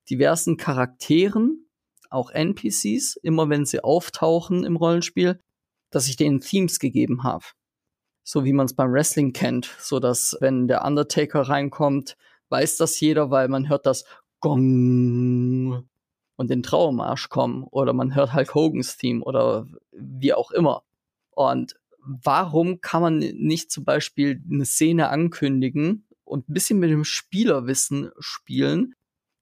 diversen Charakteren, auch NPCs, immer wenn sie auftauchen im Rollenspiel, dass ich denen Themes gegeben habe. So wie man es beim Wrestling kennt, so dass wenn der Undertaker reinkommt, weiß das jeder, weil man hört das Gong und den Trauermarsch kommen oder man hört Hulk Hogans Theme oder wie auch immer. Und warum kann man nicht zum Beispiel eine Szene ankündigen und ein bisschen mit dem Spielerwissen spielen,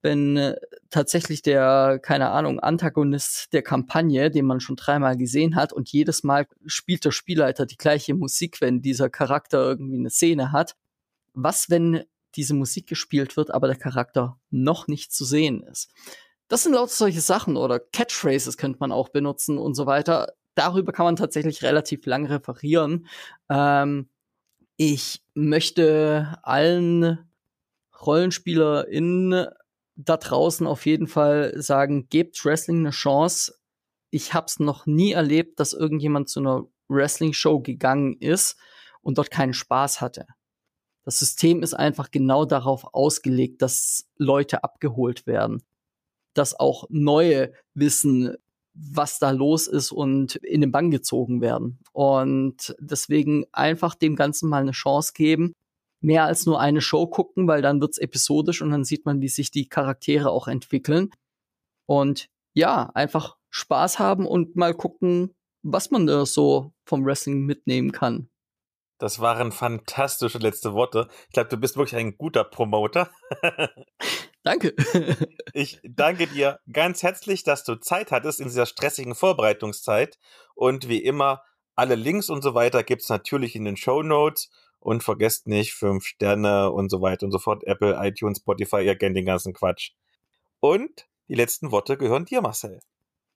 wenn äh, tatsächlich der, keine Ahnung, Antagonist der Kampagne, den man schon dreimal gesehen hat und jedes Mal spielt der Spielleiter die gleiche Musik, wenn dieser Charakter irgendwie eine Szene hat. Was, wenn diese Musik gespielt wird, aber der Charakter noch nicht zu sehen ist? Das sind lauter solche Sachen oder Catchphrases könnte man auch benutzen und so weiter darüber kann man tatsächlich relativ lang referieren. Ähm, ich möchte allen RollenspielerInnen da draußen auf jeden Fall sagen, gebt Wrestling eine Chance. Ich habe es noch nie erlebt, dass irgendjemand zu einer Wrestling-Show gegangen ist und dort keinen Spaß hatte. Das System ist einfach genau darauf ausgelegt, dass Leute abgeholt werden, dass auch neue Wissen was da los ist und in den Bann gezogen werden. Und deswegen einfach dem Ganzen mal eine Chance geben. Mehr als nur eine Show gucken, weil dann wird's episodisch und dann sieht man, wie sich die Charaktere auch entwickeln. Und ja, einfach Spaß haben und mal gucken, was man da so vom Wrestling mitnehmen kann. Das waren fantastische letzte Worte. Ich glaube, du bist wirklich ein guter Promoter. Danke. ich danke dir ganz herzlich, dass du Zeit hattest in dieser stressigen Vorbereitungszeit. Und wie immer, alle Links und so weiter gibt's natürlich in den Show Notes. Und vergesst nicht, fünf Sterne und so weiter und so fort. Apple, iTunes, Spotify, ihr kennt den ganzen Quatsch. Und die letzten Worte gehören dir, Marcel.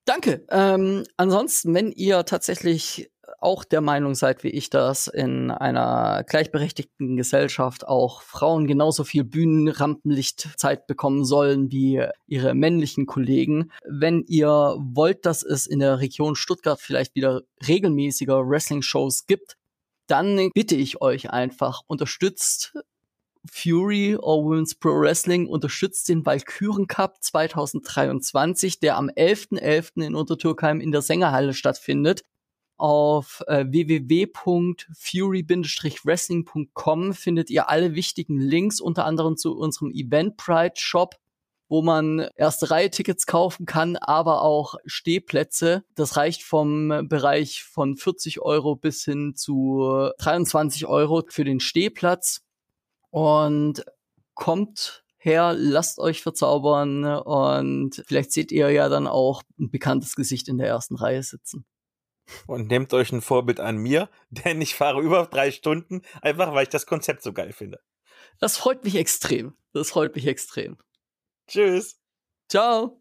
Danke. Ähm, ansonsten, wenn ihr tatsächlich auch der Meinung seid wie ich, dass in einer gleichberechtigten Gesellschaft auch Frauen genauso viel Bühnenrampenlichtzeit bekommen sollen wie ihre männlichen Kollegen. Wenn ihr wollt, dass es in der Region Stuttgart vielleicht wieder regelmäßiger Wrestling-Shows gibt, dann bitte ich euch einfach, unterstützt Fury or Women's Pro Wrestling unterstützt den Valkyren Cup 2023, der am 11.11. .11. in Untertürkheim in der Sängerhalle stattfindet. Auf äh, www.fury-wrestling.com findet ihr alle wichtigen Links, unter anderem zu unserem Eventbrite Shop, wo man erste Reihe Tickets kaufen kann, aber auch Stehplätze. Das reicht vom Bereich von 40 Euro bis hin zu 23 Euro für den Stehplatz. Und kommt her, lasst euch verzaubern und vielleicht seht ihr ja dann auch ein bekanntes Gesicht in der ersten Reihe sitzen. Und nehmt euch ein Vorbild an mir, denn ich fahre über drei Stunden, einfach weil ich das Konzept so geil finde. Das freut mich extrem. Das freut mich extrem. Tschüss. Ciao.